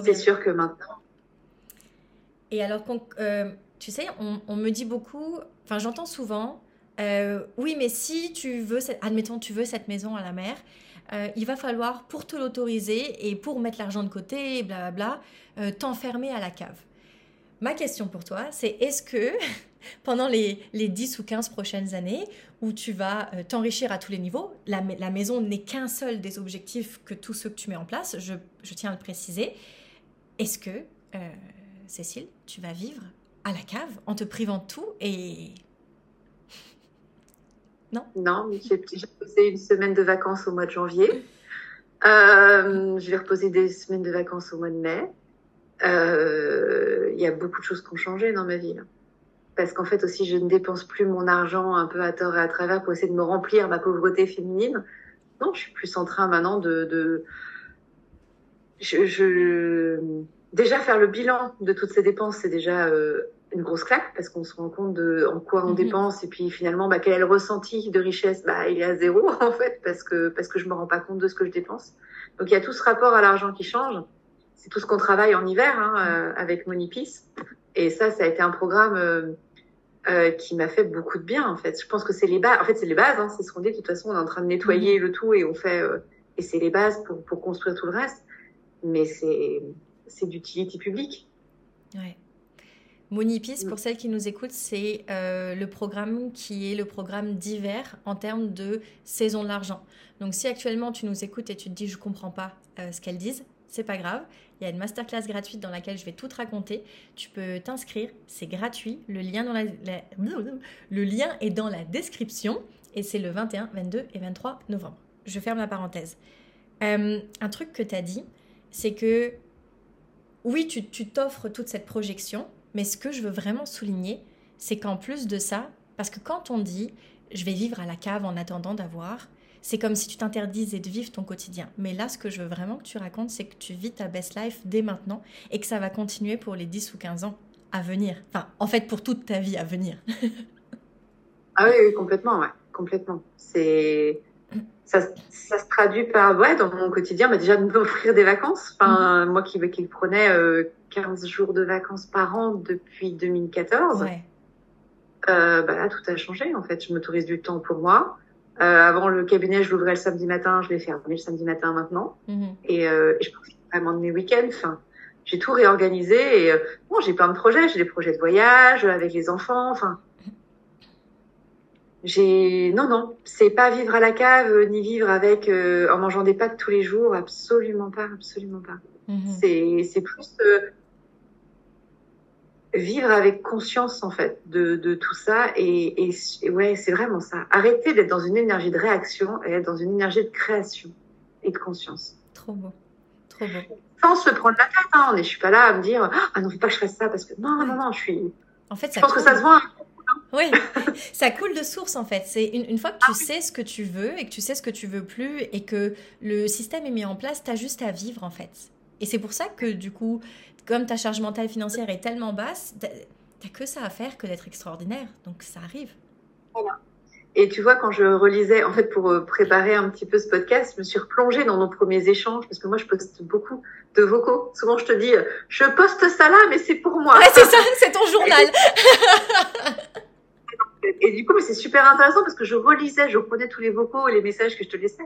C'est sûr que maintenant. Et alors, euh, tu sais, on, on, me dit beaucoup, enfin, j'entends souvent, oui, mais si tu veux, admettons, tu veux cette maison à la mer, euh, il va falloir, pour te l'autoriser et pour mettre l'argent de côté, blablabla, euh, t'enfermer à la cave. ma question pour toi, c'est est-ce que (laughs) pendant les, les 10 ou 15 prochaines années où tu vas euh, t'enrichir à tous les niveaux, la, maison n'est qu'un seul des objectifs que tous ceux que tu mets en place, je, je tiens à le préciser, est-ce que, euh, Cécile, tu vas vivre à la cave en te privant de tout et... Non Non, j'ai posé une semaine de vacances au mois de janvier. Euh, je vais reposer des semaines de vacances au mois de mai. Il y a beaucoup de choses qui ont changé dans ma vie. Parce qu'en fait aussi je ne dépense plus mon argent un peu à tort et à travers pour essayer de me remplir ma pauvreté féminine. Non, je suis plus en train maintenant de, déjà faire le bilan de toutes ces dépenses, c'est déjà euh, une grosse claque parce qu'on se rend compte de en quoi on mhm. dépense et puis finalement bah, quel est le ressenti de richesse, bah il est à zéro (laughs) en fait parce que parce que je me rends pas compte de ce que je dépense. Donc il y a tout ce rapport à l'argent qui change. C'est tout ce qu'on travaille en hiver hein, euh, avec Monipice. Et ça, ça a été un programme euh, euh, qui m'a fait beaucoup de bien en fait. Je pense que c'est les bases. En fait, c'est les bases. Hein, c'est ce qu'on dit. De toute façon, on est en train de nettoyer mhm. le tout et on fait euh, et c'est les bases pour pour construire tout le reste. Mais c'est c'est d'utilité publique. Ouais. Monipis, pour mm. celles qui nous écoutent, c'est euh, le programme qui est le programme d'hiver en termes de saison de l'argent. Donc si actuellement tu nous écoutes et tu te dis je comprends pas ce qu'elles disent, c'est pas grave. Il y a une masterclass gratuite dans laquelle je vais tout te raconter. Tu peux t'inscrire, c'est gratuit. Le lien, dans la, (laughs) le lien est dans la description et c'est le 21, 22 et 23 novembre. Je ferme la parenthèse. Euh, un truc que tu as dit, c'est que oui, tu t'offres toute cette projection, mais ce que je veux vraiment souligner, c'est qu'en plus de ça, parce que quand on dit je vais vivre à la cave en attendant d'avoir, c'est comme si tu t'interdisais de vivre ton quotidien. Mais là, ce que je veux vraiment que tu racontes, c'est que tu vis ta best life dès maintenant et que ça va continuer pour les 10 ou 15 ans à venir. Enfin, en fait, pour toute ta vie à venir. (laughs) ah oui, complètement, ouais, complètement. C'est ça, ça, se traduit par, ouais, dans mon quotidien, bah déjà de m'offrir des vacances. Enfin, mm. moi qui, qui prenais 15 jours de vacances par an depuis 2014. Ouais. Euh, bah là, tout a changé, en fait. Je m'autorise du temps pour moi. Euh, avant le cabinet, je l'ouvrais le samedi matin, je l'ai fermé le samedi matin maintenant. Mhm. Et, euh, et, je pense vraiment de mes week-ends. Enfin, j'ai tout réorganisé et euh, bon, j'ai plein de projets. J'ai des projets de voyage avec les enfants. Enfin, j'ai non non, c'est pas vivre à la cave ni vivre avec euh, en mangeant des pâtes tous les jours. Absolument pas, absolument pas. Mhm. C'est c'est plus vivre avec conscience en fait de, de tout ça et, et, ouais c'est vraiment ça arrêter d'être dans une énergie de réaction et être dans une énergie de création et de conscience trop beau trop beau sans se prendre la tête hein. je suis pas là à me dire ah non faut pas que je fasse ça parce que non non non je suis en fait je pense que ça se voit hein. Oui, (laughs) ça coule de source en fait. C'est une, une, fois que tu ah sais ce que tu veux et que tu sais ce que tu veux plus et que le système est mis en place, tu as juste à vivre en fait. Et c'est pour ça que du coup, comme ta charge mentale financière est tellement basse, t'as que ça à faire que d'être extraordinaire. Donc ça arrive. Voilà. Et tu vois, quand je relisais, en fait, pour euh, préparer un petit peu ce podcast, je me suis replongée dans nos premiers échanges, parce que moi, je poste beaucoup de vocaux. Souvent, je te dis, je poste ça là, mais c'est pour moi. Ouais, c'est (laughs) ça, c'est ton journal. (laughs) et du coup, c'est super intéressant parce que je relisais, je reprenais tous les vocaux et les messages que je te laissais.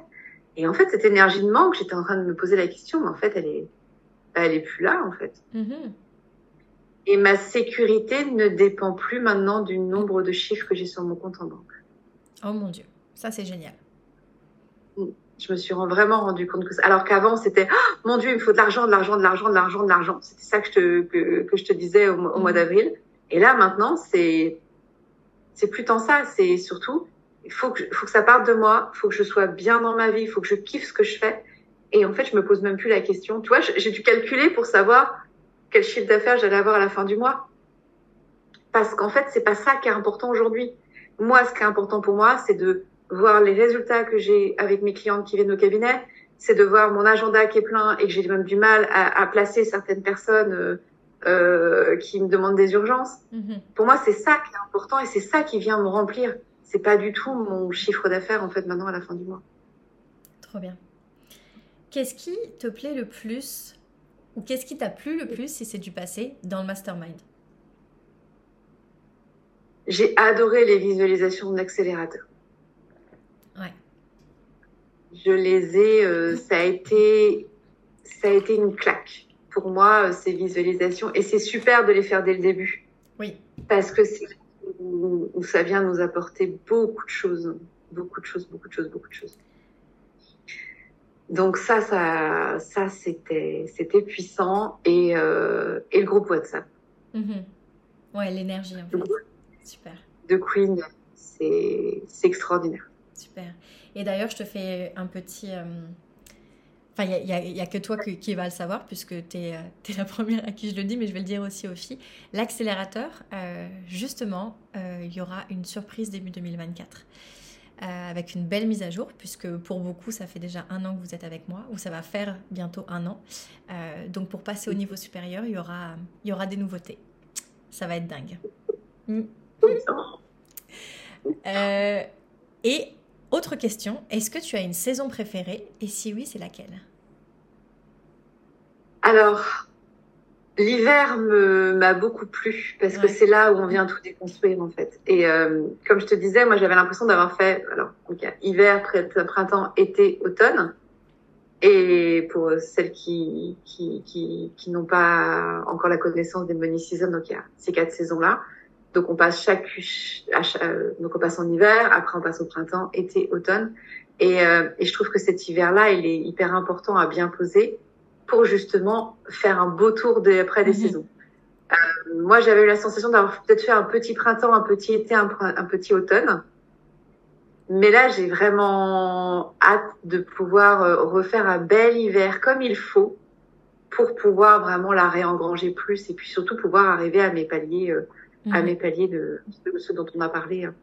Et en fait, cette énergie de manque, j'étais en train de me poser la question, mais en fait, elle est, elle est plus là en fait. Mm-hmm. Et ma sécurité ne dépend plus maintenant du nombre de chiffres que j'ai sur mon compte en banque. Oh mon dieu, ça c'est génial. Mm. Je me suis vraiment rendu compte que ça. Alors qu'avant c'était oh, mon dieu, il me faut de l'argent, de l'argent, de l'argent, de l'argent, de l'argent. C'était ça que je te que, que, je te disais au, mois mm-hmm. d'avril. Et là maintenant c'est c'est plus tant ça. C'est surtout il faut que faut que ça parte de moi. Il faut que je sois bien dans ma vie. Il faut que je kiffe ce que je fais. Et en fait, je me pose même plus la question. Tu vois, j'ai dû calculer pour savoir quel chiffre d'affaires j'allais avoir à la fin du mois. Parce qu'en fait, c'est pas ça qui est important aujourd'hui. Moi, ce qui est important pour moi, c'est de voir les résultats que j'ai avec mes clientes qui viennent au cabinet. C'est de voir mon agenda qui est plein et que j'ai même du mal à, à placer certaines personnes euh, qui me demandent des urgences. Mm-hmm. Pour moi, c'est ça qui est important et c'est ça qui vient me remplir. C'est pas du tout mon chiffre d'affaires en fait maintenant à la fin du mois. Trop bien. Qu'est-ce qui te plaît le plus ou qu'est-ce qui t'a plu le plus si c'est du passé dans le mastermind? J'ai adoré les visualisations d'accélérateur. Ouais. Je les ai, euh, ça a été, ça a été une claque pour moi, ces visualisations. Et c'est super de les faire dès le début. Oui. Parce que c'est où, où ça vient nous apporter beaucoup de choses. Beaucoup de choses, beaucoup de choses, beaucoup de choses. Donc ça, ça, ça c'était, c'était puissant et, euh, et le groupe WhatsApp. Mhm. Ouais, l'énergie en fait. Super. De Queen, c'est, c'est extraordinaire. Super. Et d'ailleurs, je te fais un petit. euh, Enfin, il n'y a, que toi qui, qui va le savoir, puisque tu es, (laughs) la première à qui je le dis, mais je vais le dire aussi aux filles. L'accélérateur, euh, justement, euh, il y aura une surprise début 2024. euh, avec une belle mise à jour, puisque pour beaucoup, ça fait déjà un an que vous êtes avec moi, ou ça va faire bientôt un an. Euh, donc, pour passer au niveau supérieur, il y aura, il y aura des nouveautés. Ça va être dingue. Mm. Euh, et autre question, est-ce que tu as une saison préférée Et si oui, c'est laquelle? Alors, l'hiver m'a beaucoup plu parce que c'est là où on vient tout déconstruire en fait. Et euh, comme je te disais, moi j'avais l'impression d'avoir fait alors donc, il y a hiver, pr- printemps, été, automne. Et pour celles qui qui qui, qui n'ont pas encore la connaissance des money season, donc il y a ces quatre saisons là. Donc on passe chaque, euh, donc on passe en hiver, après on passe au printemps, été, automne. Et, euh, et je trouve que cet hiver-là, il est hyper important à bien poser pour justement faire un beau tour des, après des Mhm. saisons. Euh, moi, j'avais eu la sensation d'avoir peut-être fait un petit printemps, un petit été, un, un petit automne. Mais là, j'ai vraiment hâte de pouvoir euh, refaire un bel hiver comme il faut pour pouvoir vraiment la réengranger plus et puis surtout pouvoir arriver à mes paliers, euh, à mes paliers de, de ce dont on a parlé hein,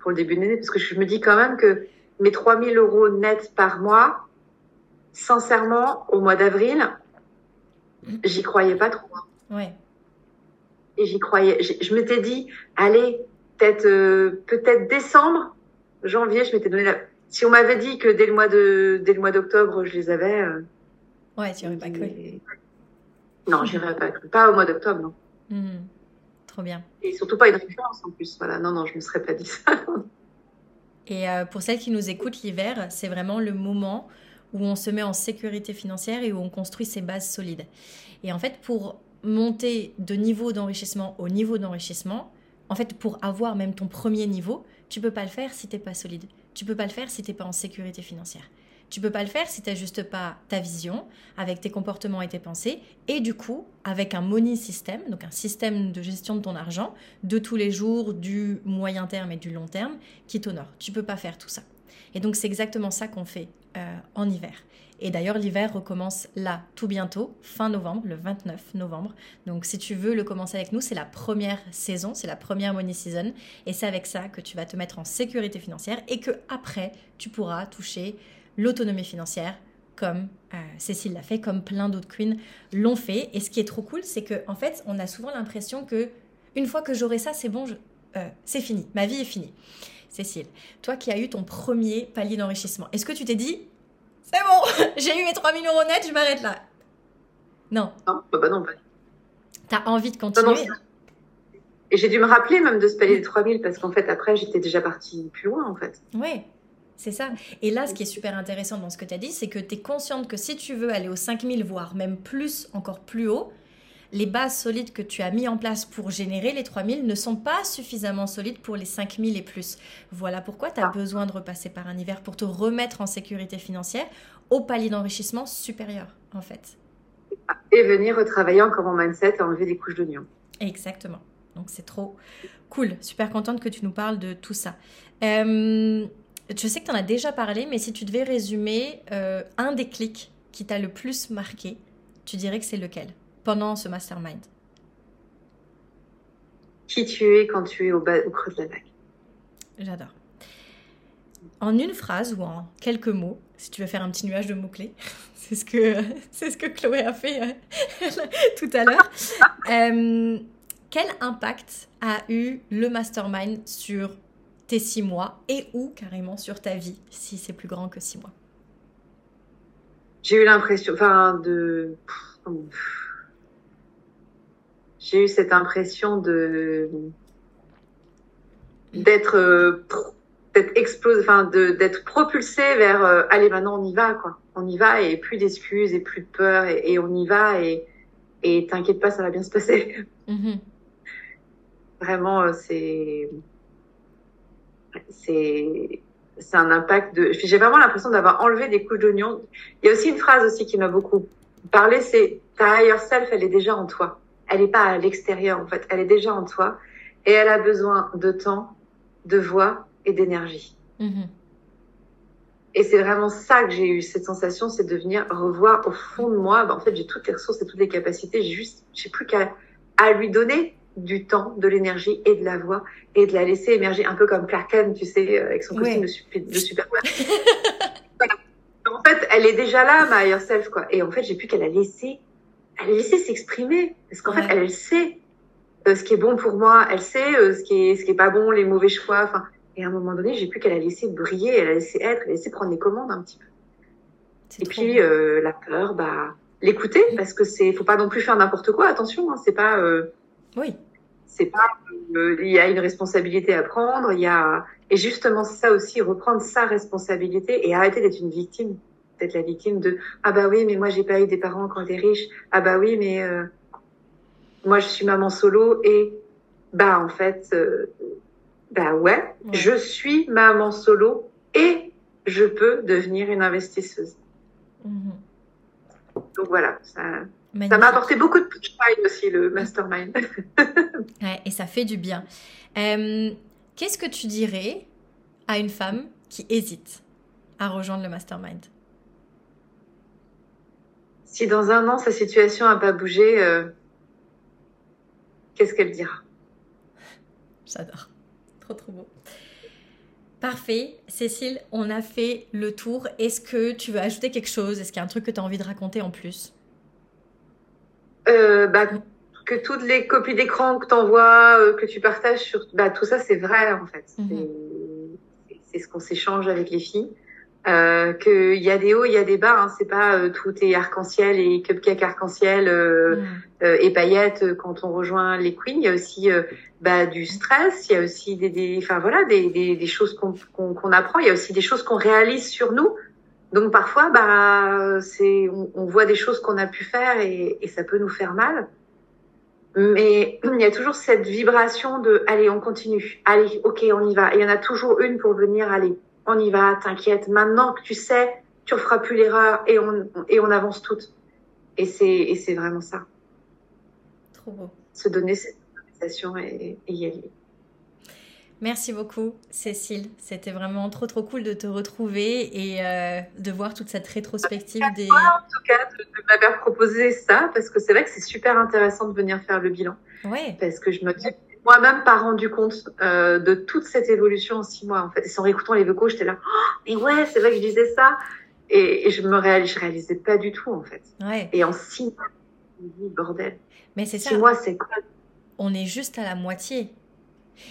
pour le début de l'année. Parce que je me dis quand même que mes 3000 euros nets par mois, sincèrement, au mois d'avril, j'y croyais pas trop. hein. Ouais. Et j'y croyais. Je m'étais dit, allez, peut-être euh, peut-être décembre, janvier, je m'étais donné la... Si on m'avait dit que dès le mois de dès le mois d'octobre, je les avais... euh, Ouais, tu aurais pas cru. Non, j'irais pas cru. Pas au mois d'octobre, non. Mhm. Trop bien. Et surtout pas une référence en plus. Voilà, non, non, je me serais pas dit ça. (laughs) Et euh, pour celles qui nous écoutent, l'hiver, c'est vraiment le moment où on se met en sécurité financière et où on construit ses bases solides. Et en fait, pour monter de niveau d'enrichissement au niveau d'enrichissement, en fait, pour avoir même ton premier niveau, tu peux pas le faire si t'es pas solide. Tu peux pas le faire si t'es pas en sécurité financière. Tu peux pas le faire si tu n'ajustes pas ta vision avec tes comportements et tes pensées, et du coup, avec un money system, donc un système de gestion de ton argent, de tous les jours, du moyen terme et du long terme, qui t'honore. Tu peux pas faire tout ça. Et donc, c'est exactement ça qu'on fait euh, en hiver. Et d'ailleurs, l'hiver recommence là, tout bientôt, fin novembre, le 29 novembre. Donc, si tu veux le commencer avec nous, c'est la première saison, c'est la première money season. Et c'est avec ça que tu vas te mettre en sécurité financière et que après, tu pourras toucher l'autonomie financière comme euh, Cécile l'a fait, comme plein d'autres queens l'ont fait. Et ce qui est trop cool, c'est que en fait, on a souvent l'impression que une fois que j'aurai ça, c'est bon, je- euh, c'est fini, ma vie est finie. Cécile, toi qui as eu ton premier palier d'enrichissement, est-ce que tu t'es dit, c'est bon, (laughs) j'ai eu mes 3000 euros net, je m'arrête là? Non, non, bah, bah non, pas. t'as envie de Non, continuer? non, Et j'ai dû me rappeler même de ce palier de 3000 parce qu'en fait, après, j'étais déjà partie plus loin, en fait. Ouais, c'est ça. Et là, ce qui est super intéressant dans ce que tu as dit, c'est que tu es consciente que si tu veux aller aux 5000, voire même plus, encore plus haut, les bases solides que tu as mis en place pour générer les 3000 ne sont pas suffisamment solides pour les 5000 et plus. Voilà pourquoi tu as Ah. besoin de repasser par un hiver pour te remettre en sécurité financière au palier d'enrichissement supérieur, en fait. Et venir retravailler encore mon mindset et enlever des couches d'oignons. Exactement. Donc c'est trop cool. Super contente que tu nous parles de tout ça. Euh, je sais que tu en as déjà parlé, mais si tu devais résumer euh, un déclic qui t'a le plus marqué, tu dirais que c'est lequel pendant ce mastermind? Qui tu es quand tu es au, bas, au creux de la vague. J'adore. En une phrase ou en quelques mots, si tu veux faire un petit nuage de mots-clés, (laughs) c'est ce que, (laughs) c'est ce que Chloé a fait euh, (laughs) tout à l'heure. Euh, quel impact a eu le mastermind sur tes six mois et ou carrément sur ta vie, si c'est plus grand que six mois J'ai eu l'impression, enfin, de. J'ai eu cette impression de. d'être. euh, d'être explosé, enfin, d'être propulsé vers. euh, allez, maintenant, on y va, quoi. On y va et plus d'excuses et plus de peur et, et on y va et, Et t'inquiète pas, ça va bien se passer. Mm-hmm. Vraiment, euh, c'est c'est c'est un impact de. J'ai vraiment l'impression d'avoir enlevé des couches d'oignon. Il y a aussi une phrase aussi qui m'a beaucoup parlé, c'est ta higher self, elle est déjà en toi. Elle n'est pas à l'extérieur en fait, elle est déjà en toi et elle a besoin de temps, de voix et d'énergie. Mm-hmm. Et c'est vraiment ça que j'ai eu cette sensation, c'est de venir revoir au fond de moi. Ben, en fait, j'ai toutes les ressources et toutes les capacités. J'ai juste, j'ai plus qu'à à lui donner du temps, de l'énergie et de la voix et de la laisser émerger un peu comme Clark Kent, tu sais, euh, avec son costume de, (laughs) Superman. En fait, elle est déjà là, ma higher self, quoi. Et en fait, j'ai plus qu'à la laisser, à la laisser s'exprimer. Parce qu'en fait, elle, sait euh, ce qui est bon pour moi, elle sait euh, ce qui est, ce qui est pas bon, les mauvais choix. Enfin, et à un moment donné, j'ai plus qu'à la laisser briller, elle a laissé être, elle a laissé prendre les commandes un petit peu. Et puis, la peur, bah, l'écouter, parce que c'est, faut pas non plus faire n'importe quoi, attention, hein, c'est pas, oui. C'est pas, euh, il y a une responsabilité à prendre, il y a, et justement ça aussi, reprendre sa responsabilité et arrêter d'être une victime, d'être la victime de, ah bah oui, mais moi j'ai pas eu des parents quand t'es riche, ah bah oui, mais euh, moi je suis maman solo et bah en fait, euh, bah ouais, je suis maman solo et je peux devenir une investisseuse. Mm-hmm. Donc voilà, ça, ça m'a apporté beaucoup de punchline aussi, le mastermind. (laughs) ouais, et ça fait du bien. Euh, qu'est-ce que tu dirais à une femme qui hésite à rejoindre le mastermind? Si dans un an, sa situation n'a pas bougé, euh, qu'est-ce qu'elle dira? (laughs) J'adore. Trop, trop beau. Parfait. Cécile, on a fait le tour. Est-ce que tu veux ajouter quelque chose? Est-ce qu'il y a un truc que tu as envie de raconter en plus? Euh, bah, que toutes les copies d'écran que tu envoies, euh, que tu partages sur, bah, tout ça c'est vrai en fait. Mhm. C'est ce qu'on s'échange avec les filles. Euh, qu'il y a des hauts, il y a des bas. Hein. C'est pas euh, tout est arc-en-ciel et cupcake arc-en-ciel euh, mhm. et paillettes quand on rejoint les queens. Il y a aussi bah, du stress. Il y a aussi des, des enfin voilà, des, des, des choses qu'on qu'on apprend. Il y a aussi des choses qu'on réalise sur nous donc parfois, bah, c'est, on, voit des choses qu'on a pu faire et, et, ça peut nous faire mal. Mais (clears throat) il y a toujours cette vibration de allez, on continue, allez, ok, on y va. Et il y en a toujours une pour venir, allez, on y va, t'inquiète. Maintenant que tu sais, tu ne feras plus l'erreur et on, et on avance toutes. Et c'est, et c'est vraiment ça. Trop beau. Se donner cette sensation et, et y aller. Merci beaucoup, Cécile. C'était vraiment trop, trop cool de te retrouver et euh, de voir toute cette rétrospective des. en tout cas, de, m'avoir proposé ça, parce que c'est vrai que c'est super intéressant de venir faire le bilan. Oui. Parce que je me dis, moi-même pas rendu compte euh, de toute cette évolution en six mois. En fait, et sans réécoutant les vocaux, j'étais là, oh, mais ouais, c'est vrai que je disais ça. Et, je me réalisais, je réalisais pas du tout, en fait. Ouais. Et en six mois, je me dis, bordel. Mais c'est ça. Six mois, c'est quoi? On est juste à la moitié.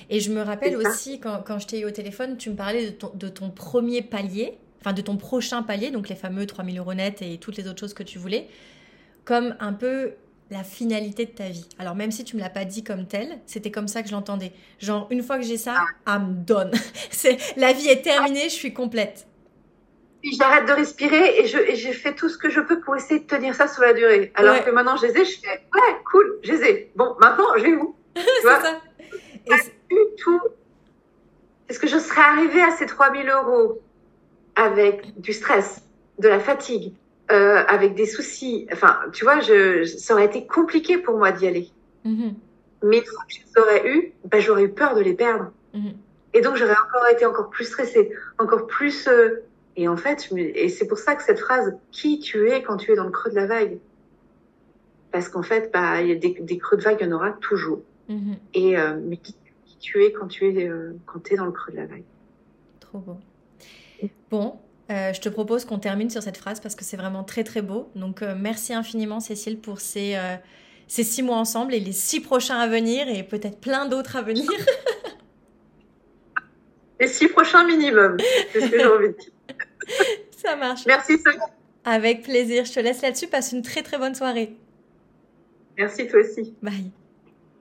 Et je me rappelle aussi, quand, quand je t'ai eu au téléphone, tu me parlais de ton, de ton premier palier, enfin de ton prochain palier, donc les fameux 3000 euros net et toutes les autres choses que tu voulais, comme un peu la finalité de ta vie. Alors même si tu me l'as pas dit comme tel, c'était comme ça que je l'entendais. Genre une fois que j'ai ça, ah. I'm done. (laughs) C'est la vie est terminée, je suis complète. J'arrête de respirer et je et j'ai fait tout ce que je peux pour essayer de tenir ça sur la durée. Alors que maintenant je les ai, je fais ouais cool, je les ai. Bon maintenant je vais où? (laughs) C'est ça du tout. Est-ce que je serais arrivée à ces 3000 euros avec du stress, de la fatigue, euh, avec des soucis? Enfin, tu vois, je, ça aurait été compliqué pour moi d'y aller. Mm-hmm. Mais une fois que je les aurais eu, ben, j'aurais eu peur de les perdre. Mm-hmm. Et donc, j'aurais encore été encore plus stressée, encore plus. Euh, et en fait, et c'est pour ça que cette phrase, qui tu es quand tu es dans le creux de la vague? Parce qu'en fait, bah, il y a des, des, creux de vague, il y en aura toujours. Mm-hmm. Et euh, mais qui, tu es quand tu es, euh, quand es dans le creux de la vague. Trop beau. Bon, euh, je te propose qu'on termine sur cette phrase parce que c'est vraiment très très beau. Donc merci infiniment Cécile pour ces, ces six mois ensemble et les six prochains à venir et peut-être plein d'autres à venir. (laughs) les six prochains minimum, c'est ce que j'ai (laughs) envie de dire. Ça marche. Merci Sophie. Avec plaisir. Je te laisse là-dessus. Passe une très très bonne soirée. Merci toi aussi. Bye.